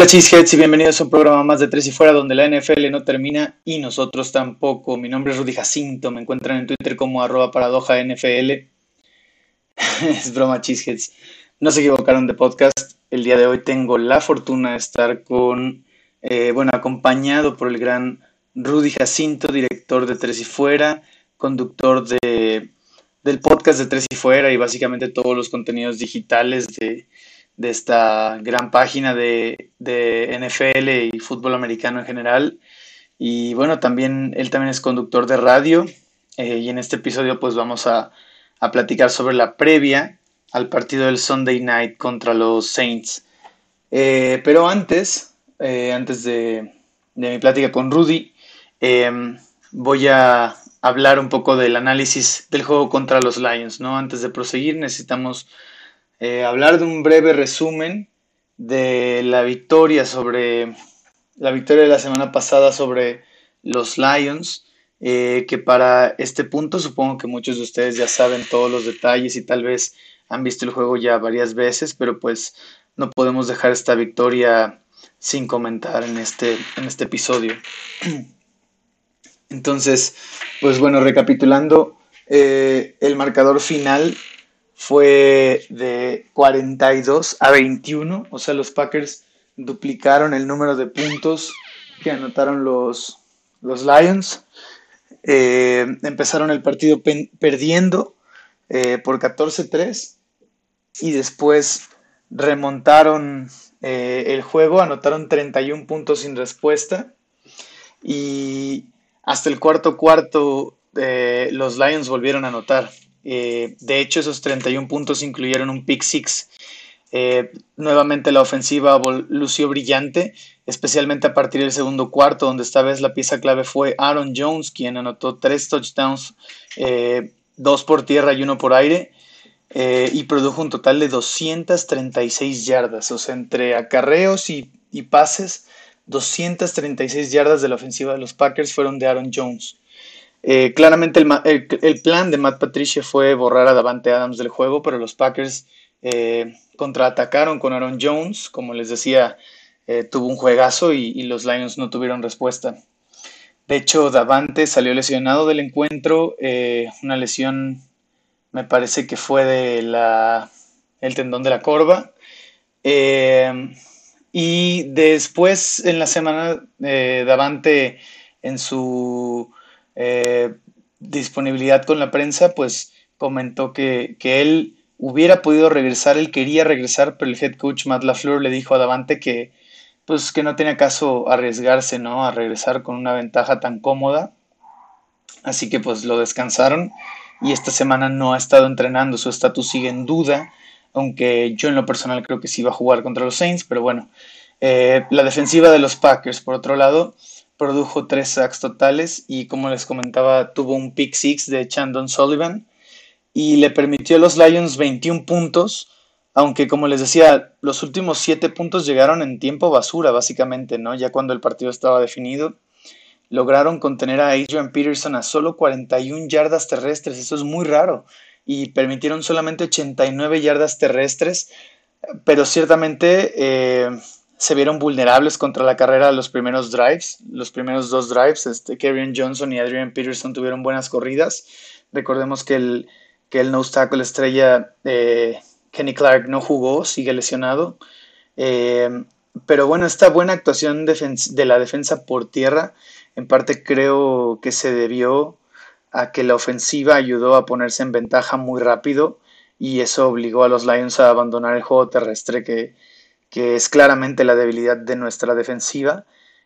Hola Cheeseheads y bienvenidos a un programa más de Tres y Fuera donde la NFL no termina y nosotros tampoco. Mi nombre es Rudy Jacinto, me encuentran en Twitter como arroba paradoja NFL. es broma Cheeseheads. No se equivocaron de podcast. El día de hoy tengo la fortuna de estar con, eh, bueno, acompañado por el gran Rudy Jacinto, director de Tres y Fuera, conductor de, del podcast de Tres y Fuera y básicamente todos los contenidos digitales de de esta gran página de, NFL y fútbol americano en general. Y bueno, también él también es conductor de radio eh, y en este episodio pues vamos a, platicar sobre la previa al partido del Sunday Night contra los Saints. Eh, pero antes, eh, antes de, de, mi plática con Rudy, voy a hablar un poco del análisis del juego contra los Lions, ¿no? Antes de proseguir necesitamos eh, hablar de un breve resumen de la victoria sobre la victoria de la semana pasada sobre los Lions, eh, que para este punto supongo que muchos de ustedes ya saben todos los detalles y tal vez han visto el juego ya varias veces, pero pues no podemos dejar esta victoria sin comentar en este, en este episodio. Entonces, pues bueno, recapitulando, eh, el marcador final fue de 42 a 21, o sea, los Packers duplicaron el número de puntos que anotaron los, los Lions. Eh, empezaron el partido perdiendo eh, por 14-3 y después remontaron eh, el juego, anotaron 31 puntos sin respuesta y hasta el cuarto cuarto los Lions volvieron a anotar. Eh, de hecho, esos 31 puntos incluyeron un pick six. Eh, nuevamente la ofensiva lució brillante, especialmente a partir del segundo cuarto, donde esta vez la pieza clave fue Aaron Jones, quien anotó tres touchdowns, eh, dos por tierra y uno por aire, y produjo un total de 236 yardas, o sea, entre acarreos y, y pases, 236 yardas de la ofensiva de los Packers fueron de Aaron Jones. Eh, claramente el, plan de Matt Patricia fue borrar a Davante Adams del juego, pero los Packers eh, contraatacaron con Aaron Jones. Como les decía, eh, tuvo un juegazo y, los Lions no tuvieron respuesta. De hecho, Davante salió lesionado del encuentro, una lesión me parece que fue de la, el tendón de la corva. y después en la semana, Davante en su eh, disponibilidad con la prensa, pues comentó que, él hubiera podido regresar, él quería regresar, pero el head coach Matt LaFleur le dijo a Davante que pues que no tenía caso arriesgarse, ¿no? A regresar con una ventaja tan cómoda. Así que pues lo descansaron y esta semana no ha estado entrenando, su estatus sigue en duda, aunque yo en lo personal creo que sí va a jugar contra los Saints, pero bueno, eh, la defensiva de los Packers, por otro lado, produjo tres sacks totales y como les comentaba tuvo un pick six de Chandon Sullivan y le permitió a los Lions 21 puntos, aunque como les decía, los últimos siete puntos llegaron en tiempo basura básicamente, ¿no? Ya cuando el partido estaba definido, lograron contener a Adrian Peterson a solo 41 yardas terrestres, eso es muy raro, y permitieron solamente 89 yardas terrestres, pero ciertamente... Eh, se vieron vulnerables contra la carrera los primeros drives, los primeros dos drives. Este, Kevin Johnson y Adrian Peterson tuvieron buenas corridas. Recordemos que el, que el no tackle estrella eh, Kenny Clark no jugó, sigue lesionado. Eh, pero bueno, esta buena actuación de la defensa por tierra, en parte creo que se debió a que la ofensiva ayudó a ponerse en ventaja muy rápido y eso obligó a los Lions a abandonar el juego terrestre que, que es claramente la debilidad de nuestra defensiva.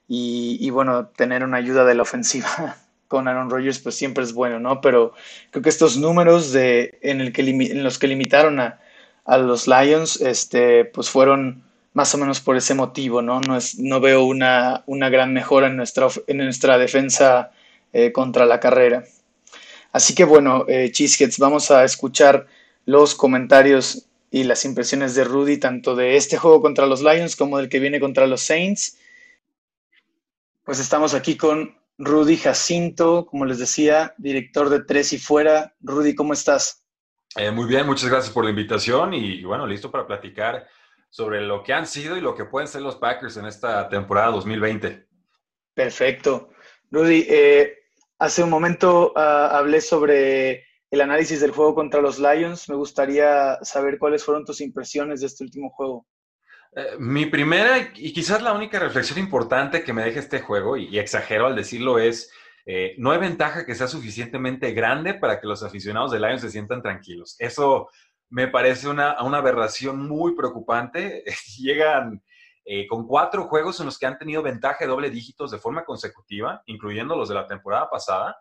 Y, bueno, tener una ayuda de la ofensiva con Aaron Rodgers pues siempre es bueno, ¿no? Pero creo que estos números de, en, los que limitaron a, los Lions, este, pues fueron más o menos por ese motivo, ¿no? No, es, no veo una, una gran mejora en nuestra, en nuestra defensa eh, contra la carrera. Así que bueno, eh, vamos a escuchar los comentarios y las impresiones de Rudy, tanto de este juego contra los Lions como del que viene contra los Saints. Pues estamos aquí con Rudy Jacinto, como les decía, director de Tres y Fuera. Rudy, ¿cómo estás? Eh, muy bien, muchas gracias por la invitación y, bueno, listo para platicar sobre lo que han sido y lo que pueden ser los Packers en esta temporada 2020. Perfecto. Rudy, eh, hace un momento ah, hablé sobre el análisis del juego contra los Lions. Me gustaría saber cuáles fueron tus impresiones de este último juego. Eh, mi primera y quizás la única reflexión importante que me deja este juego, y, exagero al decirlo, es eh, no hay ventaja que sea suficientemente grande para que los aficionados de Lions se sientan tranquilos. Eso me parece una, aberración muy preocupante. Llegan eh, con cuatro juegos en los que han tenido ventaja de doble dígitos de forma consecutiva, incluyendo los de la temporada pasada,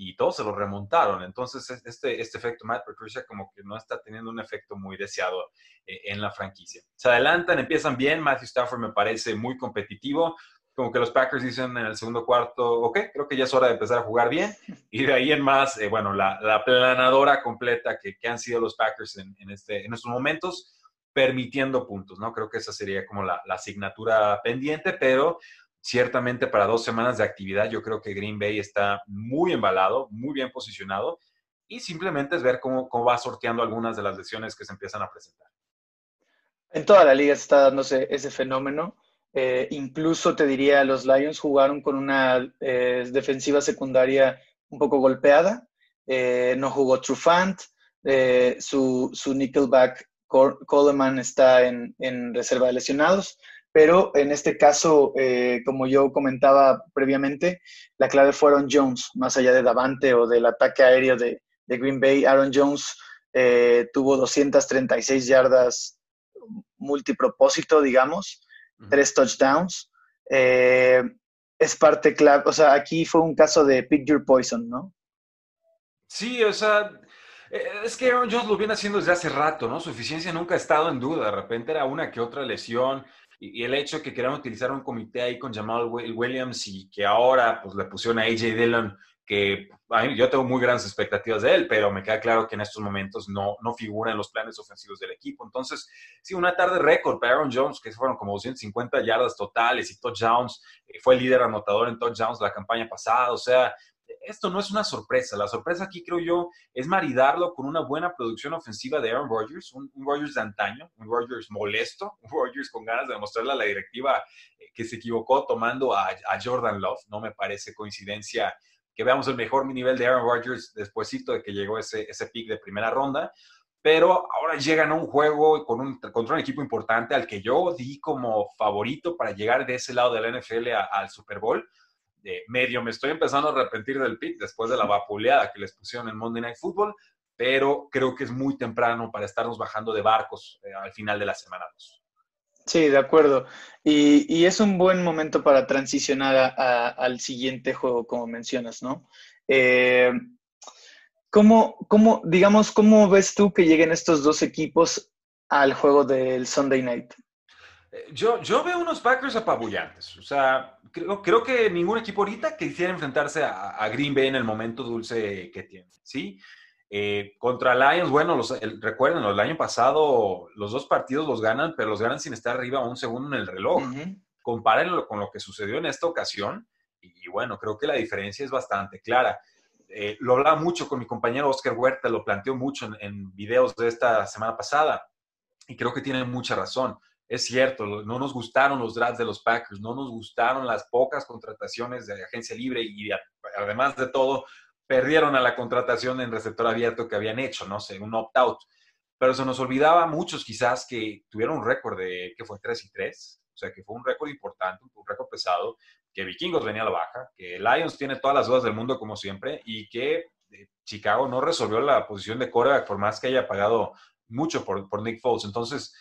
y todos se los remontaron. Entonces, este, este efecto Matt Patricia como que no está teniendo un efecto muy deseado eh, en la franquicia. Se adelantan, empiezan bien. Matthew Stafford me parece muy competitivo. Como que los Packers dicen en el segundo cuarto, ok, creo que ya es hora de empezar a jugar bien. Y de ahí en más, eh, bueno, la, la, planadora completa que, que, han sido los Packers en, en, este, en estos momentos, permitiendo puntos, ¿no? Creo que esa sería como la, la asignatura pendiente, pero ciertamente para dos semanas de actividad yo creo que Green Bay está muy embalado, muy bien posicionado y simplemente es ver cómo, cómo va sorteando algunas de las lesiones que se empiezan a presentar. En toda la liga está dándose ese fenómeno. Eh, incluso te diría, los Lions jugaron con una eh, defensiva secundaria un poco golpeada. Eh, no jugó Trufant, su, su nickelback Coleman está en, en reserva de lesionados pero en este caso, eh, como yo comentaba previamente, la clave fue Aaron Jones, más allá de Davante o del ataque aéreo de, Green Bay. Aaron Jones eh, tuvo 236 yardas multipropósito, digamos, tres touchdowns. Eh, es parte clave, o sea, aquí fue un caso de pick your poison, ¿no? Sí, o sea, es que Aaron Jones lo viene haciendo desde hace rato, ¿no? Su eficiencia nunca ha estado en duda. De repente era una que otra lesión. Y, el hecho que quieran utilizar un comité ahí con Jamal Williams y que ahora pues le pusieron a AJ Dillon, que yo tengo muy grandes expectativas de él, pero me queda claro que en estos momentos no, no figura en los planes ofensivos del equipo. Entonces, sí, una tarde récord para Aaron Jones, que fueron como 250 yardas totales y touchdowns, eh, fue el líder anotador en touchdowns la campaña pasada, o sea, esto no es una sorpresa. La sorpresa aquí, creo yo, es maridarlo con una buena producción ofensiva de Aaron Rodgers, un, Rodgers de antaño, un Rodgers molesto, un Rodgers con ganas de demostrarle a la directiva eh, que se equivocó tomando a, Jordan Love. No me parece coincidencia que veamos el mejor nivel de Aaron Rodgers despuésito de que llegó ese, ese pick de primera ronda. Pero ahora llegan a un juego con un, contra un equipo importante al que yo di como favorito para llegar de ese lado de la NFL al Super Bowl medio me estoy empezando a arrepentir del pick después de la vapuleada que les pusieron en Monday Night Football, pero creo que es muy temprano para estarnos bajando de barcos eh, al final de la semana 2. Sí, de acuerdo. Y, es un buen momento para transicionar al siguiente juego, como mencionas, ¿no? Eh, ¿cómo, cómo, digamos, cómo ves tú que lleguen estos dos equipos al juego del Sunday Night? Eh, yo, yo veo unos Packers apabullantes. O sea, creo, creo que ningún equipo ahorita quisiera enfrentarse a, Green Bay en el momento dulce que tiene. ¿sí? Eh, contra Lions, bueno, los, recuerden, el año pasado los dos partidos los ganan, pero los ganan sin estar arriba un segundo en el reloj. Compárenlo con lo que sucedió en esta ocasión. Y, bueno, creo que la diferencia es bastante clara. Eh, lo hablaba mucho con mi compañero Oscar Huerta, lo planteó mucho en, en videos de esta semana pasada. Y creo que tiene mucha razón es cierto, no nos gustaron los drafts de los Packers, no nos gustaron las pocas contrataciones de agencia libre y además de todo, perdieron a la contratación en receptor abierto que habían hecho, no sé, un opt-out. Pero se nos olvidaba muchos quizás que tuvieron un récord de, que fue 3 y 3, o sea, que fue un récord importante, un récord pesado, que Vikingos venía a la baja, que Lions tiene todas las dudas del mundo como siempre y que eh, Chicago no resolvió la posición de quarterback por más que haya pagado mucho por, por Nick Foles. Entonces,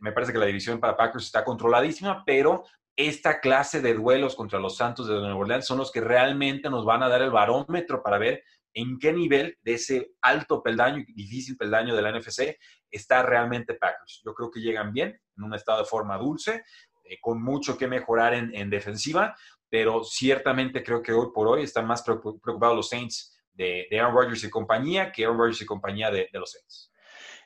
me parece que la división para Packers está controladísima, pero esta clase de duelos contra los Santos de Nueva Orleans son los que realmente nos van a dar el barómetro para ver en qué nivel de ese alto peldaño, difícil peldaño de la NFC, está realmente Packers. Yo creo que llegan bien, en un estado de forma dulce, eh, con mucho que mejorar en, defensiva, pero ciertamente creo que hoy por hoy están más preocupados los Saints de, Aaron Rodgers y compañía que Aaron Rodgers y compañía de los Saints.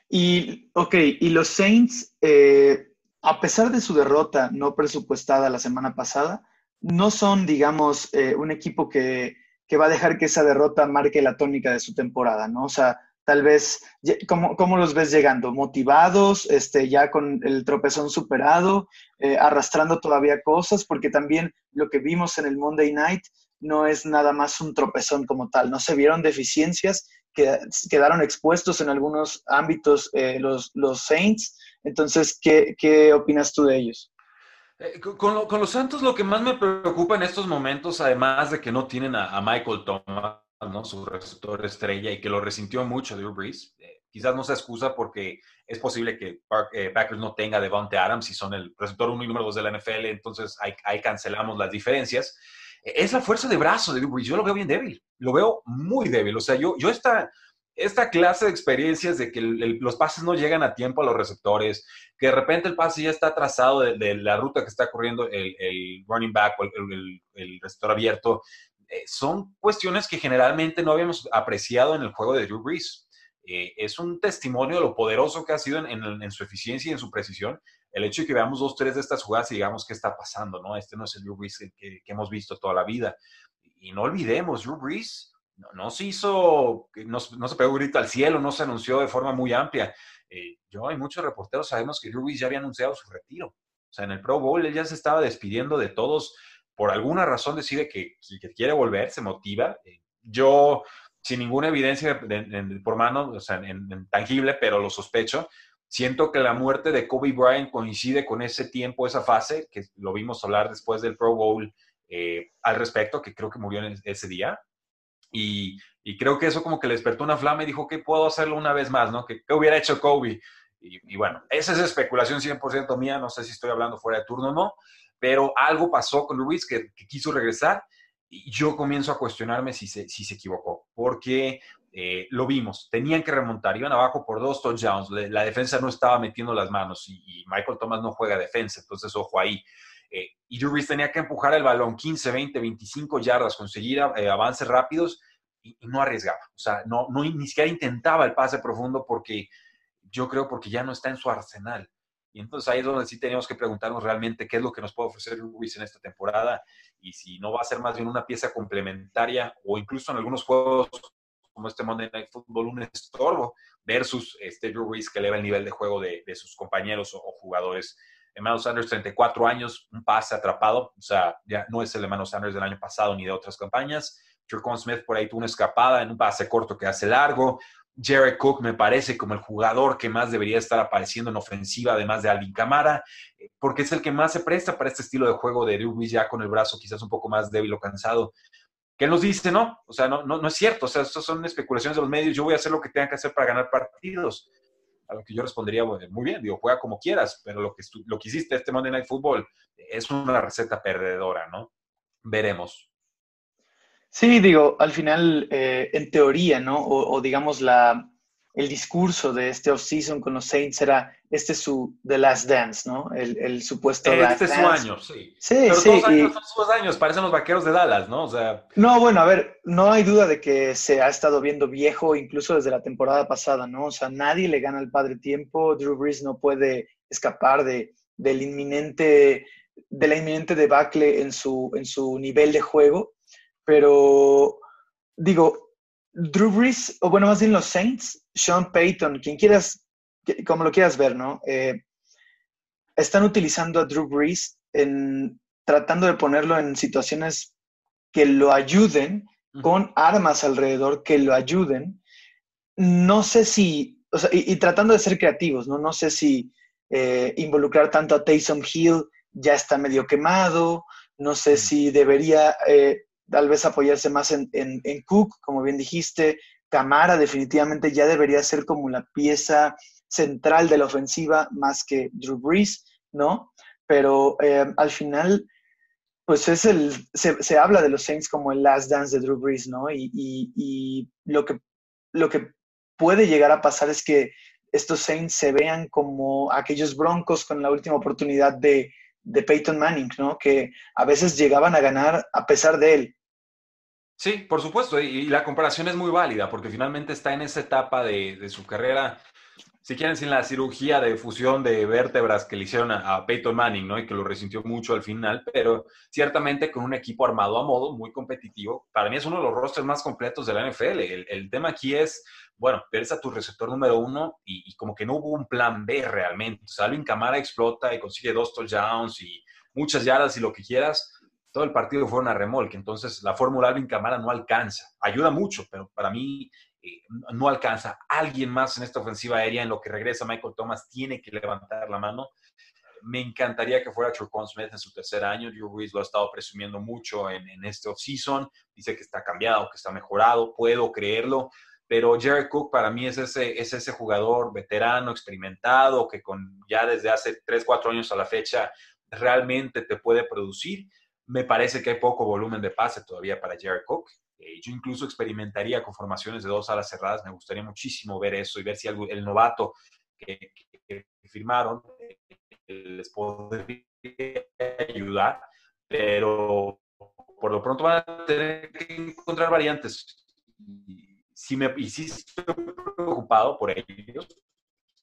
Y, ok, y los Saints, eh, a pesar de su derrota no presupuestada la semana pasada, no son, digamos, eh, un equipo que, va a dejar que esa derrota marque la tónica de su temporada, ¿no? O sea, tal vez, ¿cómo, cómo los ves llegando? ¿Motivados, este, ya con el tropezón superado, eh, arrastrando todavía cosas? Porque también lo que vimos en el Monday Night no es nada más un tropezón como tal, no se vieron deficiencias, que quedaron expuestos en algunos ámbitos eh, los, los Saints. Entonces, ¿qué, ¿qué opinas tú de ellos? Eh, con, con, los Santos lo que más me preocupa en estos momentos, además de que no tienen a, Michael Thomas, ¿no? su receptor estrella, y que lo resintió mucho Drew Brees, eh, quizás no se excusa porque es posible que eh, Packers no tenga Devonte Adams y son el receptor 1 y número 2 de la NFL, entonces ahí, ahí, cancelamos las diferencias. Es la fuerza de brazo de Drew Brees, yo lo veo bien débil, lo veo muy débil, o sea, yo, yo esta esta clase de experiencias de que los pases no llegan a tiempo a los receptores, que de repente el pase ya está trazado de, la ruta que está corriendo el, running back o el, receptor abierto, eh, son cuestiones que generalmente no habíamos apreciado en el juego de Drew Brees. Eh, es un testimonio de lo poderoso que ha sido en, su eficiencia y en su precisión. El hecho de que veamos dos, tres de estas jugadas y digamos qué está pasando, ¿no? Este no es el Drew que, que hemos visto toda la vida. Y no olvidemos, Drew Brees no, se hizo, no, se pegó grito al cielo, no se anunció de forma muy amplia. Eh, yo y muchos reporteros sabemos que Drew ya había anunciado su retiro. O sea, en el Pro Bowl él ya se estaba despidiendo de todos. Por alguna razón decide que, quiere volver, se motiva. Eh, yo, sin ninguna evidencia por mano, o sea, en, tangible, pero lo sospecho, siento que la muerte de Kobe Bryant coincide con ese tiempo, esa fase, que lo vimos hablar después del Pro Bowl eh, al respecto, que creo que murió en ese día. Y, creo que eso como que le despertó una flama y dijo que puedo hacerlo una vez más, ¿no? ¿Qué, hubiera hecho Kobe? Y, bueno, esa es especulación 100% mía, no sé si estoy hablando fuera de turno o no, pero algo pasó con Luis que, quiso regresar y yo comienzo a cuestionarme si se, si se equivocó, porque eh, lo vimos, tenían que remontar, iban abajo por dos touchdowns, la defensa no estaba metiendo las manos y, Michael Thomas no juega defensa, entonces ojo ahí. Eh, y Drew tenía que empujar el balón 15, 20, 25 yardas, conseguir eh, avances rápidos y, no arriesgaba. O sea, no, no, ni siquiera intentaba el pase profundo porque yo creo porque ya no está en su arsenal. Y entonces ahí es donde sí tenemos que preguntarnos realmente qué es lo que nos puede ofrecer Ruiz en esta temporada y si no va a ser más bien una pieza complementaria o incluso en algunos juegos como este Monday Night Football un estorbo versus este Drew Brees que eleva el nivel de juego de, sus compañeros o, o jugadores Emmanuel Sanders, 34 años, un pase atrapado, o sea, ya no es el Emmanuel Sanders del año pasado ni de otras campañas. Jercon Smith por ahí tuvo una escapada en un pase corto que hace largo. Jared Cook me parece como el jugador que más debería estar apareciendo en ofensiva, además de Alvin Camara, eh, porque es el que más se presta para este estilo de juego de Drew Brees ya con el brazo quizás un poco más débil o cansado. ¿Qué nos dice? No, o sea, no, no, no es cierto, o sea, estas son especulaciones de los medios, yo voy a hacer lo que tenga que hacer para ganar partidos a lo que yo respondería, muy bien, digo, juega como quieras, pero lo que, lo que hiciste este Monday Night Football es una receta perdedora, ¿no? Veremos. Sí, digo, al final, eh, en teoría, ¿no? O, digamos, la, el discurso de este off-season con los Saints era, este es su The Last Dance, ¿no? El, el supuesto Este es su año, sí. Sí, Pero sí. Todos años son sus años, parecen los vaqueros de Dallas, ¿no? O sea... No, bueno, a ver, no hay duda de que se ha estado viendo viejo incluso desde la temporada pasada, ¿no? O sea, nadie le gana al padre tiempo, Drew Brees no puede escapar de, del inminente, de la inminente debacle en su, en su nivel de juego, pero digo, Drew Brees, o bueno, más bien los Saints, Sean Payton, quien quieras, como lo quieras ver, ¿no? Eh, están utilizando a Drew Brees en tratando de ponerlo en situaciones que lo ayuden, con armas alrededor que lo ayuden. No sé si, o sea, y, tratando de ser creativos, ¿no? No sé si eh, involucrar tanto a Taysom Hill ya está medio quemado, no sé si debería eh, tal vez apoyarse más en, Cook, como bien dijiste. Camara definitivamente ya debería ser como la pieza central de la ofensiva más que Drew Brees, ¿no? Pero eh, al final, pues es el, se, habla de los Saints como el last dance de Drew Brees, ¿no? Y, lo, que, lo que puede llegar a pasar es que estos Saints se vean como aquellos broncos con la última oportunidad de, de Peyton Manning, ¿no? Que a veces llegaban a ganar a pesar de él. Sí, por supuesto, y, la comparación es muy válida porque finalmente está en esa etapa de, su carrera si quieren, sin la cirugía de fusión de vértebras que le hicieron a, Peyton Manning, ¿no? Y que lo resintió mucho al final, pero ciertamente con un equipo armado a modo, muy competitivo. Para mí es uno de los rosters más completos de la NFL. El, tema aquí es, bueno, pierdes a tu receptor número uno y, como que no hubo un plan B realmente. O sea, Alvin Camara explota y consigue dos touchdowns y muchas yardas y lo que quieras. Todo el partido fue una remolque, entonces la fórmula Alvin Camara no alcanza. Ayuda mucho, pero para mí eh, no alcanza. Alguien más en esta ofensiva aérea, en lo que regresa Michael Thomas, tiene que levantar la mano. Me encantaría que fuera Trocon Smith en su tercer año. Drew Ruiz lo ha estado presumiendo mucho en, en este offseason. Dice que está cambiado, que está mejorado. Puedo creerlo. Pero Jerry Cook para mí es ese, es ese jugador veterano, experimentado, que con ya desde hace 3, 4 años a la fecha realmente te puede producir. Me parece que hay poco volumen de pase todavía para Jerry Cook. Eh, yo incluso experimentaría con formaciones de dos alas cerradas. Me gustaría muchísimo ver eso y ver si el novato que, firmaron eh, les podría ayudar, pero por lo pronto van a tener que encontrar variantes. Si me, y sí estoy preocupado por ellos,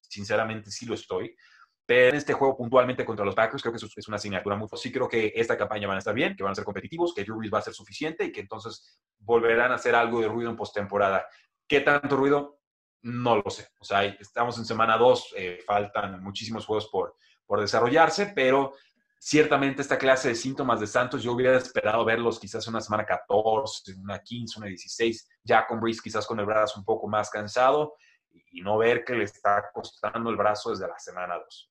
sinceramente sí lo estoy, en este juego puntualmente contra los Packers creo que es una asignatura muy Sí creo que esta campaña van a estar bien, que van a ser competitivos, que Drew va a ser suficiente y que entonces volverán a hacer algo de ruido en postemporada. ¿Qué tanto ruido? No lo sé. O sea, estamos en semana 2, eh, faltan muchísimos juegos por, por desarrollarse, pero ciertamente esta clase de síntomas de Santos yo hubiera esperado verlos quizás una semana 14, una 15, una 16, ya con Brees quizás con el brazo un poco más cansado y no ver que le está costando el brazo desde la semana 2.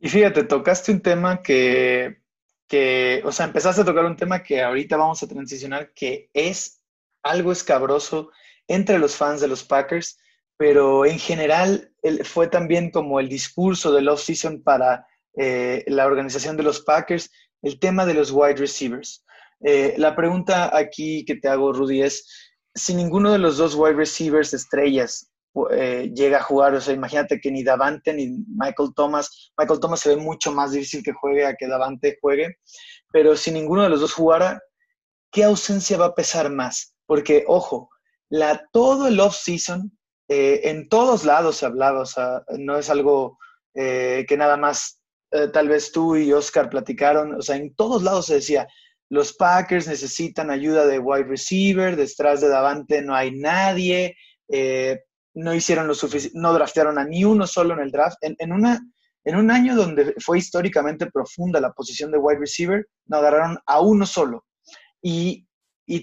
Y fíjate, tocaste un tema que, que, o sea, empezaste a tocar un tema que ahorita vamos a transicionar, que es algo escabroso entre los fans de los Packers, pero en general fue también como el discurso del off-season para eh, la organización de los Packers, el tema de los wide receivers. Eh, la pregunta aquí que te hago, Rudy, es si ninguno de los dos wide receivers estrellas eh, llega a jugar. O sea, imagínate que ni Davante ni Michael Thomas, Michael Thomas se ve mucho más difícil que juegue a que Davante juegue, pero si ninguno de los dos jugara, ¿qué ausencia va a pesar más? Porque, ojo, la, todo el off-season, eh, en todos lados se hablaba, o sea, no es algo eh, que nada más tal vez tú y Oscar platicaron, o sea, en todos lados se decía, los Packers necesitan ayuda de wide receiver, detrás de Davante no hay nadie, eh, no hicieron lo suficiente, no draftearon a ni uno solo en el draft. En, una, en un año donde fue históricamente profunda la posición de wide receiver, no agarraron a uno solo. Y,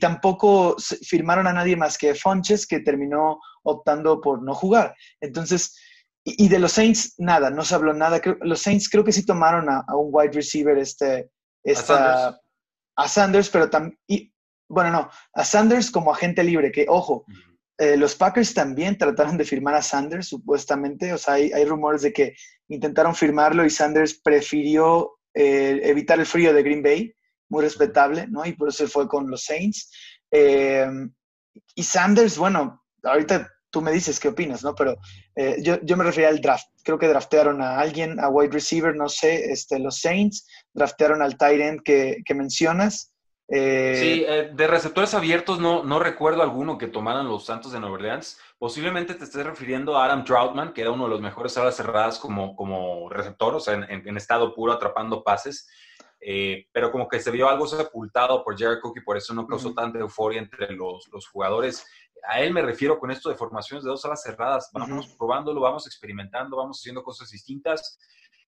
tampoco firmaron a nadie más que Fonches, que terminó optando por no jugar. Entonces, y, de los Saints, nada, no se habló nada. los Saints creo que sí tomaron a, un wide receiver, este, esta, a Sanders, pero también, bueno, no, a Sanders como agente libre, que ojo, eh, los Packers también trataron de firmar a Sanders, supuestamente. O sea, hay, rumores de que intentaron firmarlo y Sanders prefirió eh, evitar el frío de Green Bay, muy respetable, ¿no? Y por eso fue con los Saints. Eh, y Sanders, bueno, ahorita tú me dices qué opinas, ¿no? Pero yo, yo, me refería al draft. Creo que draftearon a alguien, a wide receiver, no sé, este, los Saints, draftearon al tight end que, que mencionas. Eh, sí, eh, de receptores abiertos no, no recuerdo alguno que tomaran los Santos de Nueva Orleans. Posiblemente te estés refiriendo a Adam Troutman, que era uno de los mejores alas cerradas como, como receptor, o sea, en, estado puro atrapando pases. Eh, pero como que se vio algo sepultado por Jared Cook y por eso no causó tanta euforia entre los, los, jugadores. A él me refiero con esto de formaciones de dos alas cerradas. Vamos probándolo, vamos experimentando, vamos haciendo cosas distintas.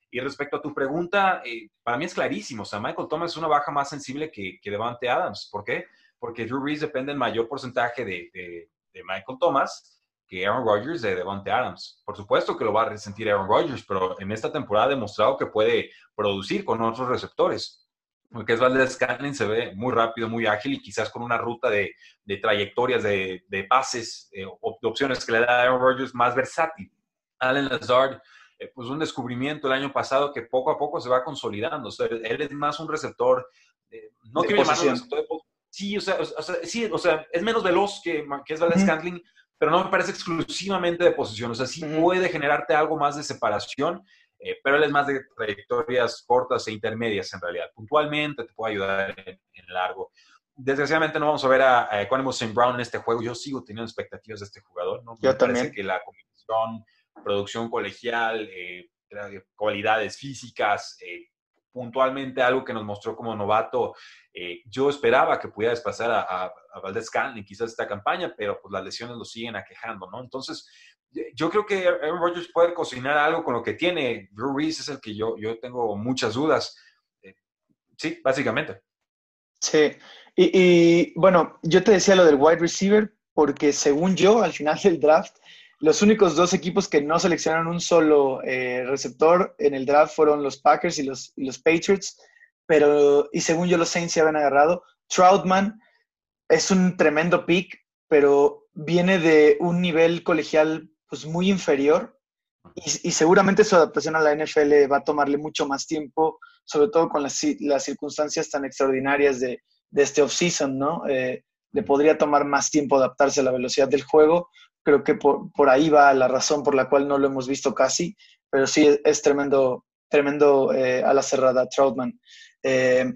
Y respecto a tu pregunta, eh, para mí es clarísimo. O sea, Michael Thomas es una baja más sensible que, que Devante Adams. ¿Por qué? Porque Drew Brees depende en mayor porcentaje de, de, Michael Thomas que Aaron Rodgers de Devante Adams. Por supuesto que lo va a resentir Aaron Rodgers, pero en esta temporada ha demostrado que puede producir con otros receptores. Porque es Valdez se ve muy rápido, muy ágil y quizás con una ruta de, de trayectorias, de, de pases, eh, de opciones que le da a Aaron Rodgers más versátil. Allen Lazard eh, pues un descubrimiento el año pasado que poco a poco se va consolidando. O sea, él es más un receptor, no quiero llamarlo receptor de Sí, o sea, sí, o sea, es menos veloz que, que es Valdez uh pero no me parece exclusivamente de posición. O sea, sí puede generarte algo más de separación, eh, pero él es más de trayectorias cortas e intermedias en realidad. Puntualmente te puede ayudar en, largo. Desgraciadamente no vamos a ver a, a St. Brown en este juego. Yo sigo teniendo expectativas de este jugador. ¿no? Yo también. que la combinación producción colegial, cualidades físicas, puntualmente algo que nos mostró como novato. yo esperaba que pudiera desplazar a, a, a Valdez quizás esta campaña, pero pues las lesiones lo siguen aquejando, ¿no? Entonces, yo creo que Aaron Rodgers puede cocinar algo con lo que tiene. Drew Reese es el que yo, yo tengo muchas dudas. Eh, sí, básicamente. Sí, y, bueno, yo te decía lo del wide receiver porque según yo, al final del draft, los únicos dos equipos que no seleccionaron un solo eh, receptor en el draft fueron los Packers y los, y los Patriots, pero, y según yo los Saints se habían agarrado. Troutman es un tremendo pick, pero viene de un nivel colegial pues muy inferior y, seguramente su adaptación a la NFL va a tomarle mucho más tiempo, sobre todo con las, las circunstancias tan extraordinarias de, de este offseason, ¿no? Eh, le podría tomar más tiempo adaptarse a la velocidad del juego. Creo que por, por, ahí va la razón por la cual no lo hemos visto casi, pero sí es, tremendo, tremendo eh, a la cerrada Troutman. Eh,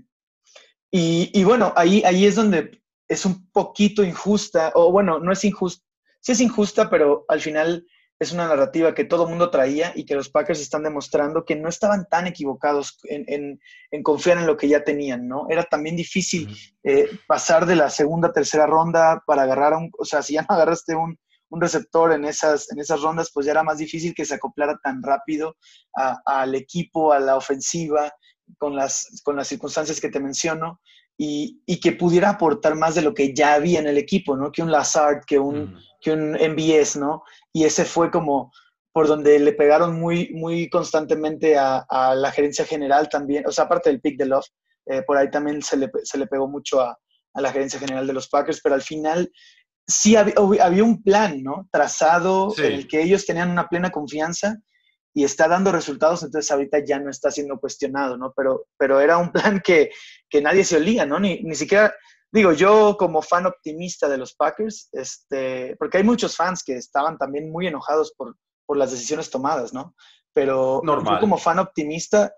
y, y, bueno, ahí, ahí es donde es un poquito injusta, o bueno, no es injusta, sí es injusta, pero al final es una narrativa que todo el mundo traía y que los Packers están demostrando que no estaban tan equivocados en, confiar en lo que ya tenían, ¿no? Era también difícil eh, pasar de la segunda a tercera ronda para agarrar a un, o sea, si ya no agarraste un, receptor en esas, en esas rondas, pues ya era más difícil que se acoplara tan rápido al equipo, a la ofensiva, con las, con las circunstancias que te menciono y, que pudiera aportar más de lo que ya había en el equipo, ¿no? Que un Lazard, que un, que un MBS, ¿no? Y ese fue como por donde le pegaron muy, muy constantemente a, la gerencia general también, o sea, aparte del pick de Love, eh, por ahí también se le, se le pegó mucho a, la gerencia general de los Packers, pero al final sí había, había un plan, ¿no? Trazado en el que ellos tenían una plena confianza y está dando resultados, entonces ahorita ya no está siendo cuestionado, ¿no? Pero, pero era un plan que, que nadie se olía, ¿no? Ni, ni siquiera, digo, yo como fan optimista de los Packers, este, porque hay muchos fans que estaban también muy enojados por, por las decisiones tomadas, ¿no? Pero yo como fan optimista